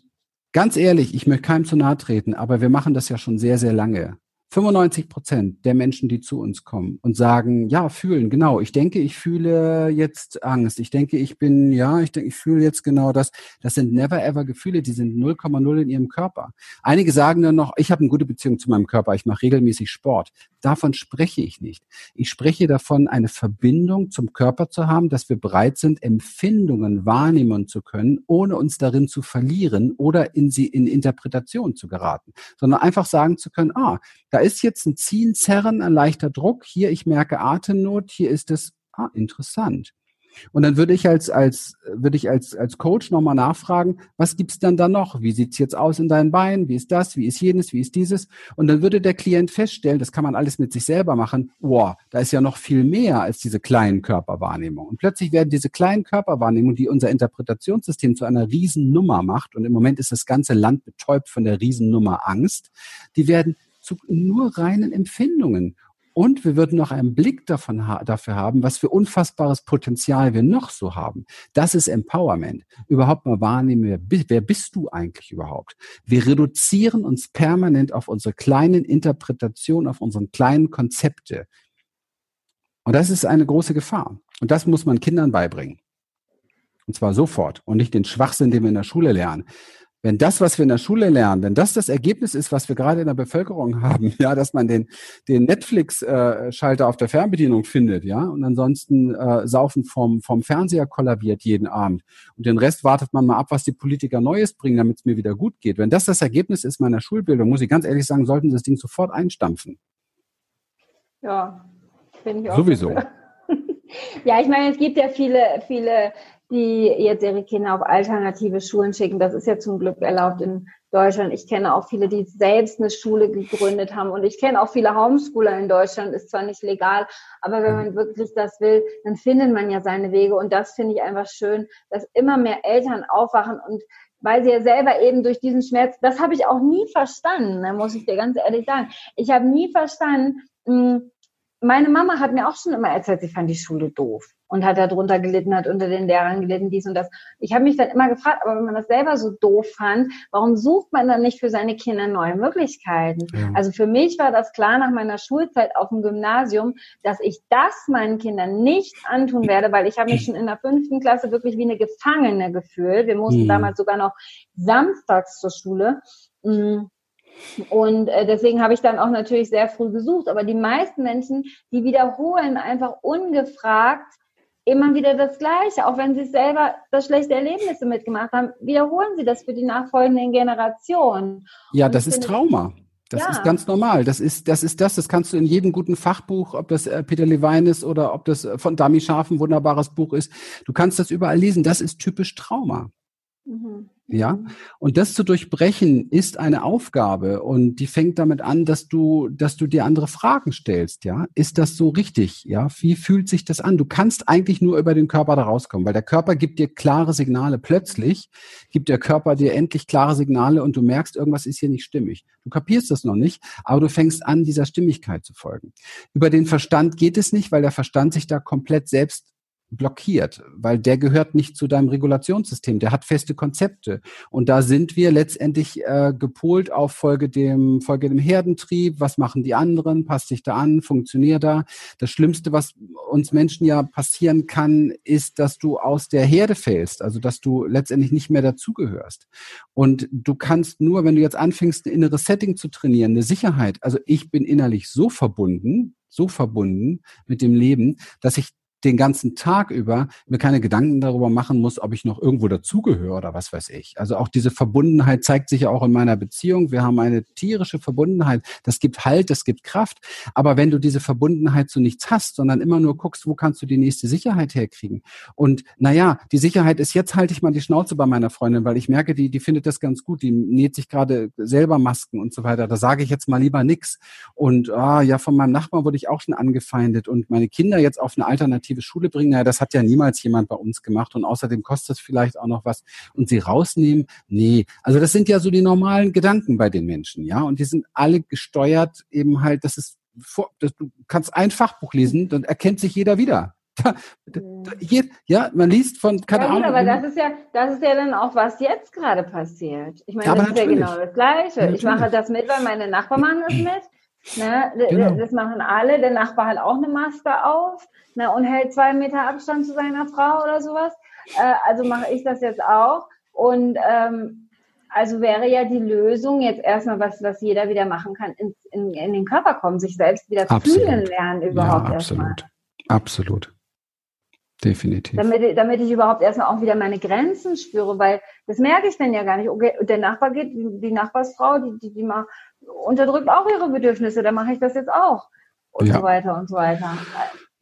ganz ehrlich, ich möchte keinem zu nahe treten, aber wir machen das ja schon sehr, sehr lange. 95 Prozent der Menschen, die zu uns kommen und sagen, ja, fühlen, genau, ich denke, ich fühle jetzt Angst. Ich denke, ich bin, ja, ich denke, ich fühle jetzt genau das. Das sind never ever Gefühle, die sind 0,0 in ihrem Körper. Einige sagen dann noch, ich habe eine gute Beziehung zu meinem Körper, ich mache regelmäßig Sport. Davon spreche ich nicht. Ich spreche davon, eine Verbindung zum Körper zu haben, dass wir bereit sind, Empfindungen wahrnehmen zu können, ohne uns darin zu verlieren oder in sie in Interpretation zu geraten, sondern einfach sagen zu können, ah, da ist jetzt ein Ziehen, Zerren, ein leichter Druck. Hier, ich merke Atemnot. Hier ist es, ah, interessant. Und dann würde ich als, als, würde ich als, als Coach nochmal nachfragen, was gibt's dann da noch? Wie sieht's jetzt aus in deinen Beinen? Wie ist das? Wie ist jenes? Wie ist dieses? Und dann würde der Klient feststellen, das kann man alles mit sich selber machen. Wow, da ist ja noch viel mehr als diese kleinen Körperwahrnehmungen. Und plötzlich werden diese kleinen Körperwahrnehmungen, die unser Interpretationssystem zu einer Riesennummer macht, und im Moment ist das ganze Land betäubt von der Riesennummer Angst, die werden zu nur reinen Empfindungen. Und wir würden noch einen Blick davon ha dafür haben, was für unfassbares Potenzial wir noch so haben. Das ist Empowerment. Überhaupt mal wahrnehmen, wer, wer bist du eigentlich überhaupt? Wir reduzieren uns permanent auf unsere kleinen Interpretationen, auf unsere kleinen Konzepte. Und das ist eine große Gefahr. Und das muss man Kindern beibringen. Und zwar sofort und nicht den Schwachsinn, den wir in der Schule lernen wenn das, was wir in der Schule lernen, wenn das das Ergebnis ist, was wir gerade in der Bevölkerung haben, ja, dass man den, den Netflix-Schalter auf der Fernbedienung findet, ja, und ansonsten äh, saufen vom, vom Fernseher kollabiert jeden Abend und den Rest wartet man mal ab, was die Politiker Neues bringen, damit es mir wieder gut geht. Wenn das das Ergebnis ist meiner Schulbildung, muss ich ganz ehrlich sagen, sollten Sie das Ding sofort einstampfen. Ja, finde ich auch. Sowieso. ja, ich meine, es gibt ja viele, viele die jetzt ihre Kinder auf alternative Schulen schicken. Das ist ja zum Glück erlaubt in Deutschland. Ich kenne auch viele, die selbst eine Schule gegründet haben. Und ich kenne auch viele Homeschooler in Deutschland. Ist zwar nicht legal, aber wenn man wirklich das will, dann findet man ja seine Wege. Und das finde ich einfach schön, dass immer mehr Eltern aufwachen und weil sie ja selber eben durch diesen Schmerz, das habe ich auch nie verstanden, da muss ich dir ganz ehrlich sagen. Ich habe nie verstanden, hm, meine Mama hat mir auch schon immer erzählt, sie fand die Schule doof und hat darunter gelitten, hat unter den Lehrern gelitten, dies und das. Ich habe mich dann immer gefragt, aber wenn man das selber so doof fand, warum sucht man dann nicht für seine Kinder neue Möglichkeiten? Ja. Also für mich war das klar nach meiner Schulzeit auf dem Gymnasium, dass ich das meinen Kindern nicht antun werde, weil ich habe mich schon in der fünften Klasse wirklich wie eine Gefangene gefühlt. Wir mussten mhm. damals sogar noch samstags zur Schule. Mm. Und äh, deswegen habe ich dann auch natürlich sehr früh gesucht. Aber die meisten Menschen, die wiederholen einfach ungefragt immer wieder das Gleiche. Auch wenn sie selber das schlechte Erlebnisse mitgemacht haben, wiederholen sie das für die nachfolgenden Generationen. Ja, Und das ist Trauma. Das ja. ist ganz normal. Das ist, das ist das. Das kannst du in jedem guten Fachbuch, ob das äh, Peter Levine ist oder ob das äh, von Dami Scharf ein wunderbares Buch ist. Du kannst das überall lesen. Das ist typisch Trauma. Mhm. Ja, und das zu durchbrechen ist eine Aufgabe und die fängt damit an, dass du, dass du dir andere Fragen stellst. Ja, ist das so richtig? Ja, wie fühlt sich das an? Du kannst eigentlich nur über den Körper da rauskommen, weil der Körper gibt dir klare Signale. Plötzlich gibt der Körper dir endlich klare Signale und du merkst, irgendwas ist hier nicht stimmig. Du kapierst das noch nicht, aber du fängst an, dieser Stimmigkeit zu folgen. Über den Verstand geht es nicht, weil der Verstand sich da komplett selbst blockiert, weil der gehört nicht zu deinem Regulationssystem, der hat feste Konzepte. Und da sind wir letztendlich äh, gepolt auf Folge dem, Folge dem Herdentrieb, was machen die anderen, passt sich da an, funktioniert da. Das Schlimmste, was uns Menschen ja passieren kann, ist, dass du aus der Herde fällst, also dass du letztendlich nicht mehr dazugehörst. Und du kannst nur, wenn du jetzt anfängst, ein inneres Setting zu trainieren, eine Sicherheit, also ich bin innerlich so verbunden, so verbunden mit dem Leben, dass ich den ganzen Tag über mir keine Gedanken darüber machen muss, ob ich noch irgendwo dazugehöre oder was weiß ich. Also auch diese Verbundenheit zeigt sich ja auch in meiner Beziehung. Wir haben eine tierische Verbundenheit. Das gibt Halt, das gibt Kraft. Aber wenn du diese Verbundenheit zu nichts hast, sondern immer nur guckst, wo kannst du die nächste Sicherheit herkriegen? Und naja, die Sicherheit ist, jetzt halte ich mal die Schnauze bei meiner Freundin, weil ich merke, die, die findet das ganz gut. Die näht sich gerade selber Masken und so weiter. Da sage ich jetzt mal lieber nix. Und ah, ja, von meinem Nachbarn wurde ich auch schon angefeindet und meine Kinder jetzt auf eine alternative alternative Schule bringen, naja, das hat ja niemals jemand bei uns gemacht und außerdem kostet es vielleicht auch noch was und sie rausnehmen, nee. Also das sind ja so die normalen Gedanken bei den Menschen, ja, und die sind alle gesteuert eben halt, das ist, vor, das, du kannst ein Fachbuch lesen, dann erkennt sich jeder wieder. Da, da, ja, man liest von, keine ja, Ahnung. aber das ist ja, das ist ja dann auch, was jetzt gerade passiert. Ich meine, das ist ja genau das Gleiche. Natürlich. Ich mache das mit, weil meine Nachbarn machen das mit. Ne? Genau. Das machen alle. Der Nachbar hat auch eine Maske auf ne? und hält zwei Meter Abstand zu seiner Frau oder sowas. Äh, also mache ich das jetzt auch. Und ähm, also wäre ja die Lösung jetzt erstmal was, was jeder wieder machen kann, in, in, in den Körper kommen, sich selbst wieder absolut. fühlen lernen überhaupt ja, absolut. Erstmal. Absolut. Definitiv. Damit, damit ich überhaupt erstmal auch wieder meine Grenzen spüre, weil das merke ich dann ja gar nicht. Okay, der Nachbar geht, die Nachbarsfrau, die, die, die unterdrückt auch ihre Bedürfnisse, dann mache ich das jetzt auch. Und ja. so weiter und so weiter.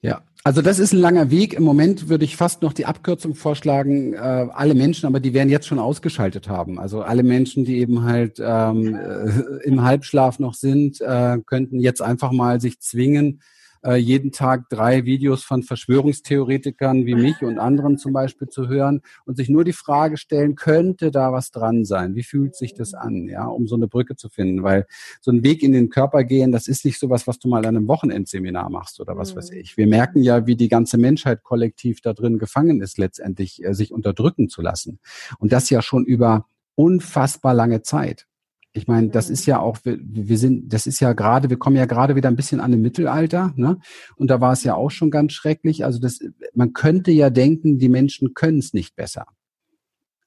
Ja, also das ist ein langer Weg. Im Moment würde ich fast noch die Abkürzung vorschlagen, äh, alle Menschen, aber die werden jetzt schon ausgeschaltet haben. Also alle Menschen, die eben halt ähm, äh, im Halbschlaf noch sind, äh, könnten jetzt einfach mal sich zwingen, äh, jeden Tag drei Videos von Verschwörungstheoretikern wie mich und anderen zum Beispiel zu hören und sich nur die Frage stellen, könnte da was dran sein? Wie fühlt sich das an? Ja, um so eine Brücke zu finden, weil so ein Weg in den Körper gehen, das ist nicht so was, was du mal an einem Wochenendseminar machst oder was mhm. weiß ich. Wir merken ja, wie die ganze Menschheit kollektiv da drin gefangen ist, letztendlich äh, sich unterdrücken zu lassen. Und das ja schon über unfassbar lange Zeit. Ich meine, das ist ja auch, wir, wir sind, das ist ja gerade, wir kommen ja gerade wieder ein bisschen an im Mittelalter, ne? Und da war es ja auch schon ganz schrecklich. Also das, man könnte ja denken, die Menschen können es nicht besser.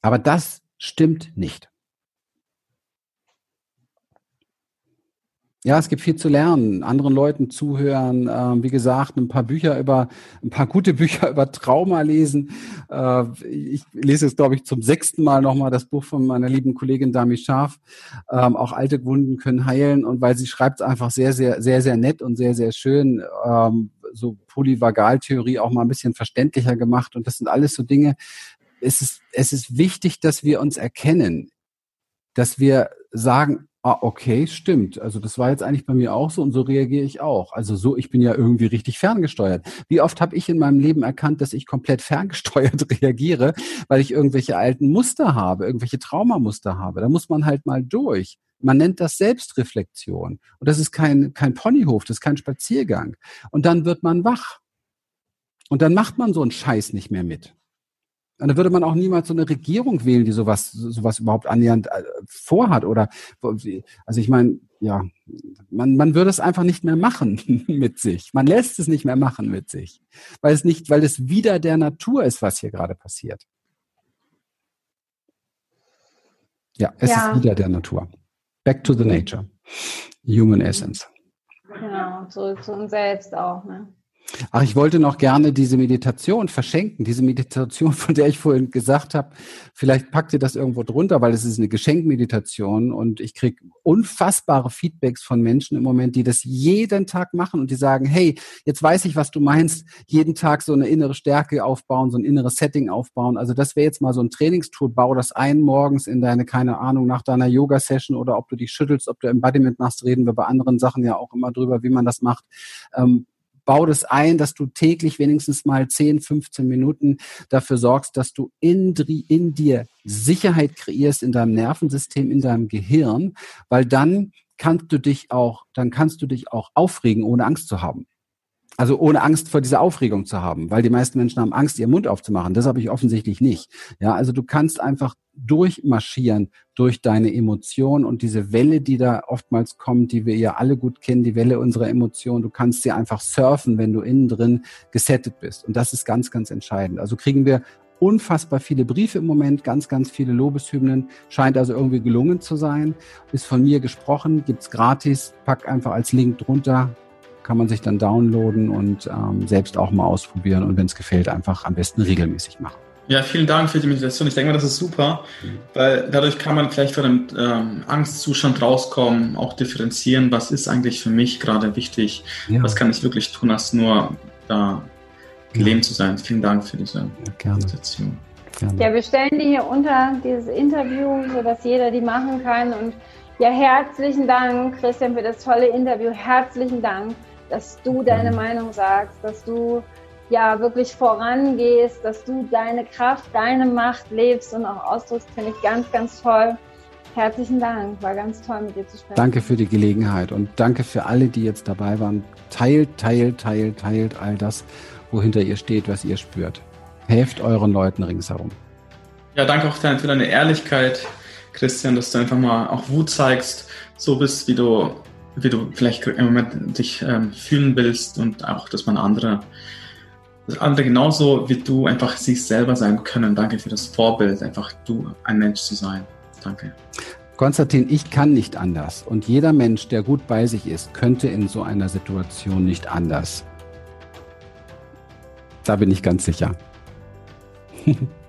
Aber das stimmt nicht. Ja, es gibt viel zu lernen, anderen Leuten zuhören, äh, wie gesagt, ein paar Bücher über, ein paar gute Bücher über Trauma lesen. Äh, ich lese jetzt, glaube ich, zum sechsten Mal nochmal das Buch von meiner lieben Kollegin Dami Scharf. Ähm, auch alte Wunden können heilen und weil sie schreibt es einfach sehr, sehr, sehr, sehr nett und sehr, sehr schön, ähm, so Polyvagaltheorie auch mal ein bisschen verständlicher gemacht. Und das sind alles so Dinge. Es ist, es ist wichtig, dass wir uns erkennen, dass wir sagen, ah, okay, stimmt. Also das war jetzt eigentlich bei mir auch so und so reagiere ich auch. Also so, ich bin ja irgendwie richtig ferngesteuert. Wie oft habe ich in meinem Leben erkannt, dass ich komplett ferngesteuert reagiere, weil ich irgendwelche alten Muster habe, irgendwelche Traumamuster habe. Da muss man halt mal durch. Man nennt das Selbstreflexion. Und das ist kein, kein Ponyhof, das ist kein Spaziergang. Und dann wird man wach. Und dann macht man so einen Scheiß nicht mehr mit. Und da würde man auch niemals so eine Regierung wählen, die sowas, sowas überhaupt annähernd äh, vorhat. Oder also ich meine, ja, man, man würde es einfach nicht mehr machen mit sich. Man lässt es nicht mehr machen mit sich. Weil es nicht, weil es wieder der Natur ist, was hier gerade passiert. Ja, es ja. ist wieder der Natur. Back to the nature. Human essence. Genau, zurück zu uns selbst auch, ne? Ach, ich wollte noch gerne diese Meditation verschenken, diese Meditation, von der ich vorhin gesagt habe. Vielleicht packt ihr das irgendwo drunter, weil es ist eine Geschenkmeditation und ich kriege unfassbare Feedbacks von Menschen im Moment, die das jeden Tag machen und die sagen, hey, jetzt weiß ich, was du meinst, jeden Tag so eine innere Stärke aufbauen, so ein inneres Setting aufbauen. Also das wäre jetzt mal so ein Trainingstool, bau das ein morgens in deine, keine Ahnung, nach deiner Yoga-Session oder ob du dich schüttelst, ob du Embodiment machst, reden wir bei anderen Sachen ja auch immer drüber, wie man das macht. Ähm, bau das ein, dass du täglich wenigstens mal 10, 15 Minuten dafür sorgst, dass du in, in dir Sicherheit kreierst in deinem Nervensystem, in deinem Gehirn, weil dann kannst du dich auch, dann kannst du dich auch aufregen, ohne Angst zu haben. Also ohne Angst vor dieser Aufregung zu haben, weil die meisten Menschen haben Angst, ihren Mund aufzumachen. Das habe ich offensichtlich nicht. Ja, also du kannst einfach durchmarschieren durch deine Emotionen und diese Welle, die da oftmals kommt, die wir ja alle gut kennen, die Welle unserer Emotionen. Du kannst sie einfach surfen, wenn du innen drin gesettet bist. Und das ist ganz, ganz entscheidend. Also kriegen wir unfassbar viele Briefe im Moment, ganz, ganz viele Lobeshymnen. Scheint also irgendwie gelungen zu sein. Ist von mir gesprochen, gibt's gratis. Pack einfach als Link drunter kann man sich dann downloaden und ähm, selbst auch mal ausprobieren und wenn es gefällt, einfach am besten regelmäßig machen. Ja, vielen Dank für die Meditation. Ich denke mal, das ist super, weil dadurch kann man vielleicht von einem ähm, Angstzustand rauskommen, auch differenzieren, was ist eigentlich für mich gerade wichtig, ja. was kann ich wirklich tun, als nur da gelähmt ja. zu sein. Vielen Dank für diese ja, Meditation. Gerne. Ja, wir stellen die hier unter dieses Interview, sodass jeder die machen kann. Und ja, herzlichen Dank, Christian, für das tolle Interview. Herzlichen Dank dass du deine Meinung sagst, dass du ja wirklich vorangehst, dass du deine Kraft, deine Macht lebst und auch ausdrückst, finde ich ganz, ganz toll. Herzlichen Dank, war ganz toll mit dir zu sprechen. Danke für die Gelegenheit und danke für alle, die jetzt dabei waren. Teilt, teilt, teilt, teilt all das, wohinter ihr steht, was ihr spürt. Helft euren Leuten ringsherum. Ja, danke auch für deine Ehrlichkeit, Christian, dass du einfach mal auch Wut zeigst, so bist, wie du wie du vielleicht im Moment dich ähm, fühlen willst und auch, dass man andere, dass andere genauso wie du einfach sich selber sein können. Danke für das Vorbild, einfach du ein Mensch zu sein. Danke. Konstantin, ich kann nicht anders. Und jeder Mensch, der gut bei sich ist, könnte in so einer Situation nicht anders. Da bin ich ganz sicher.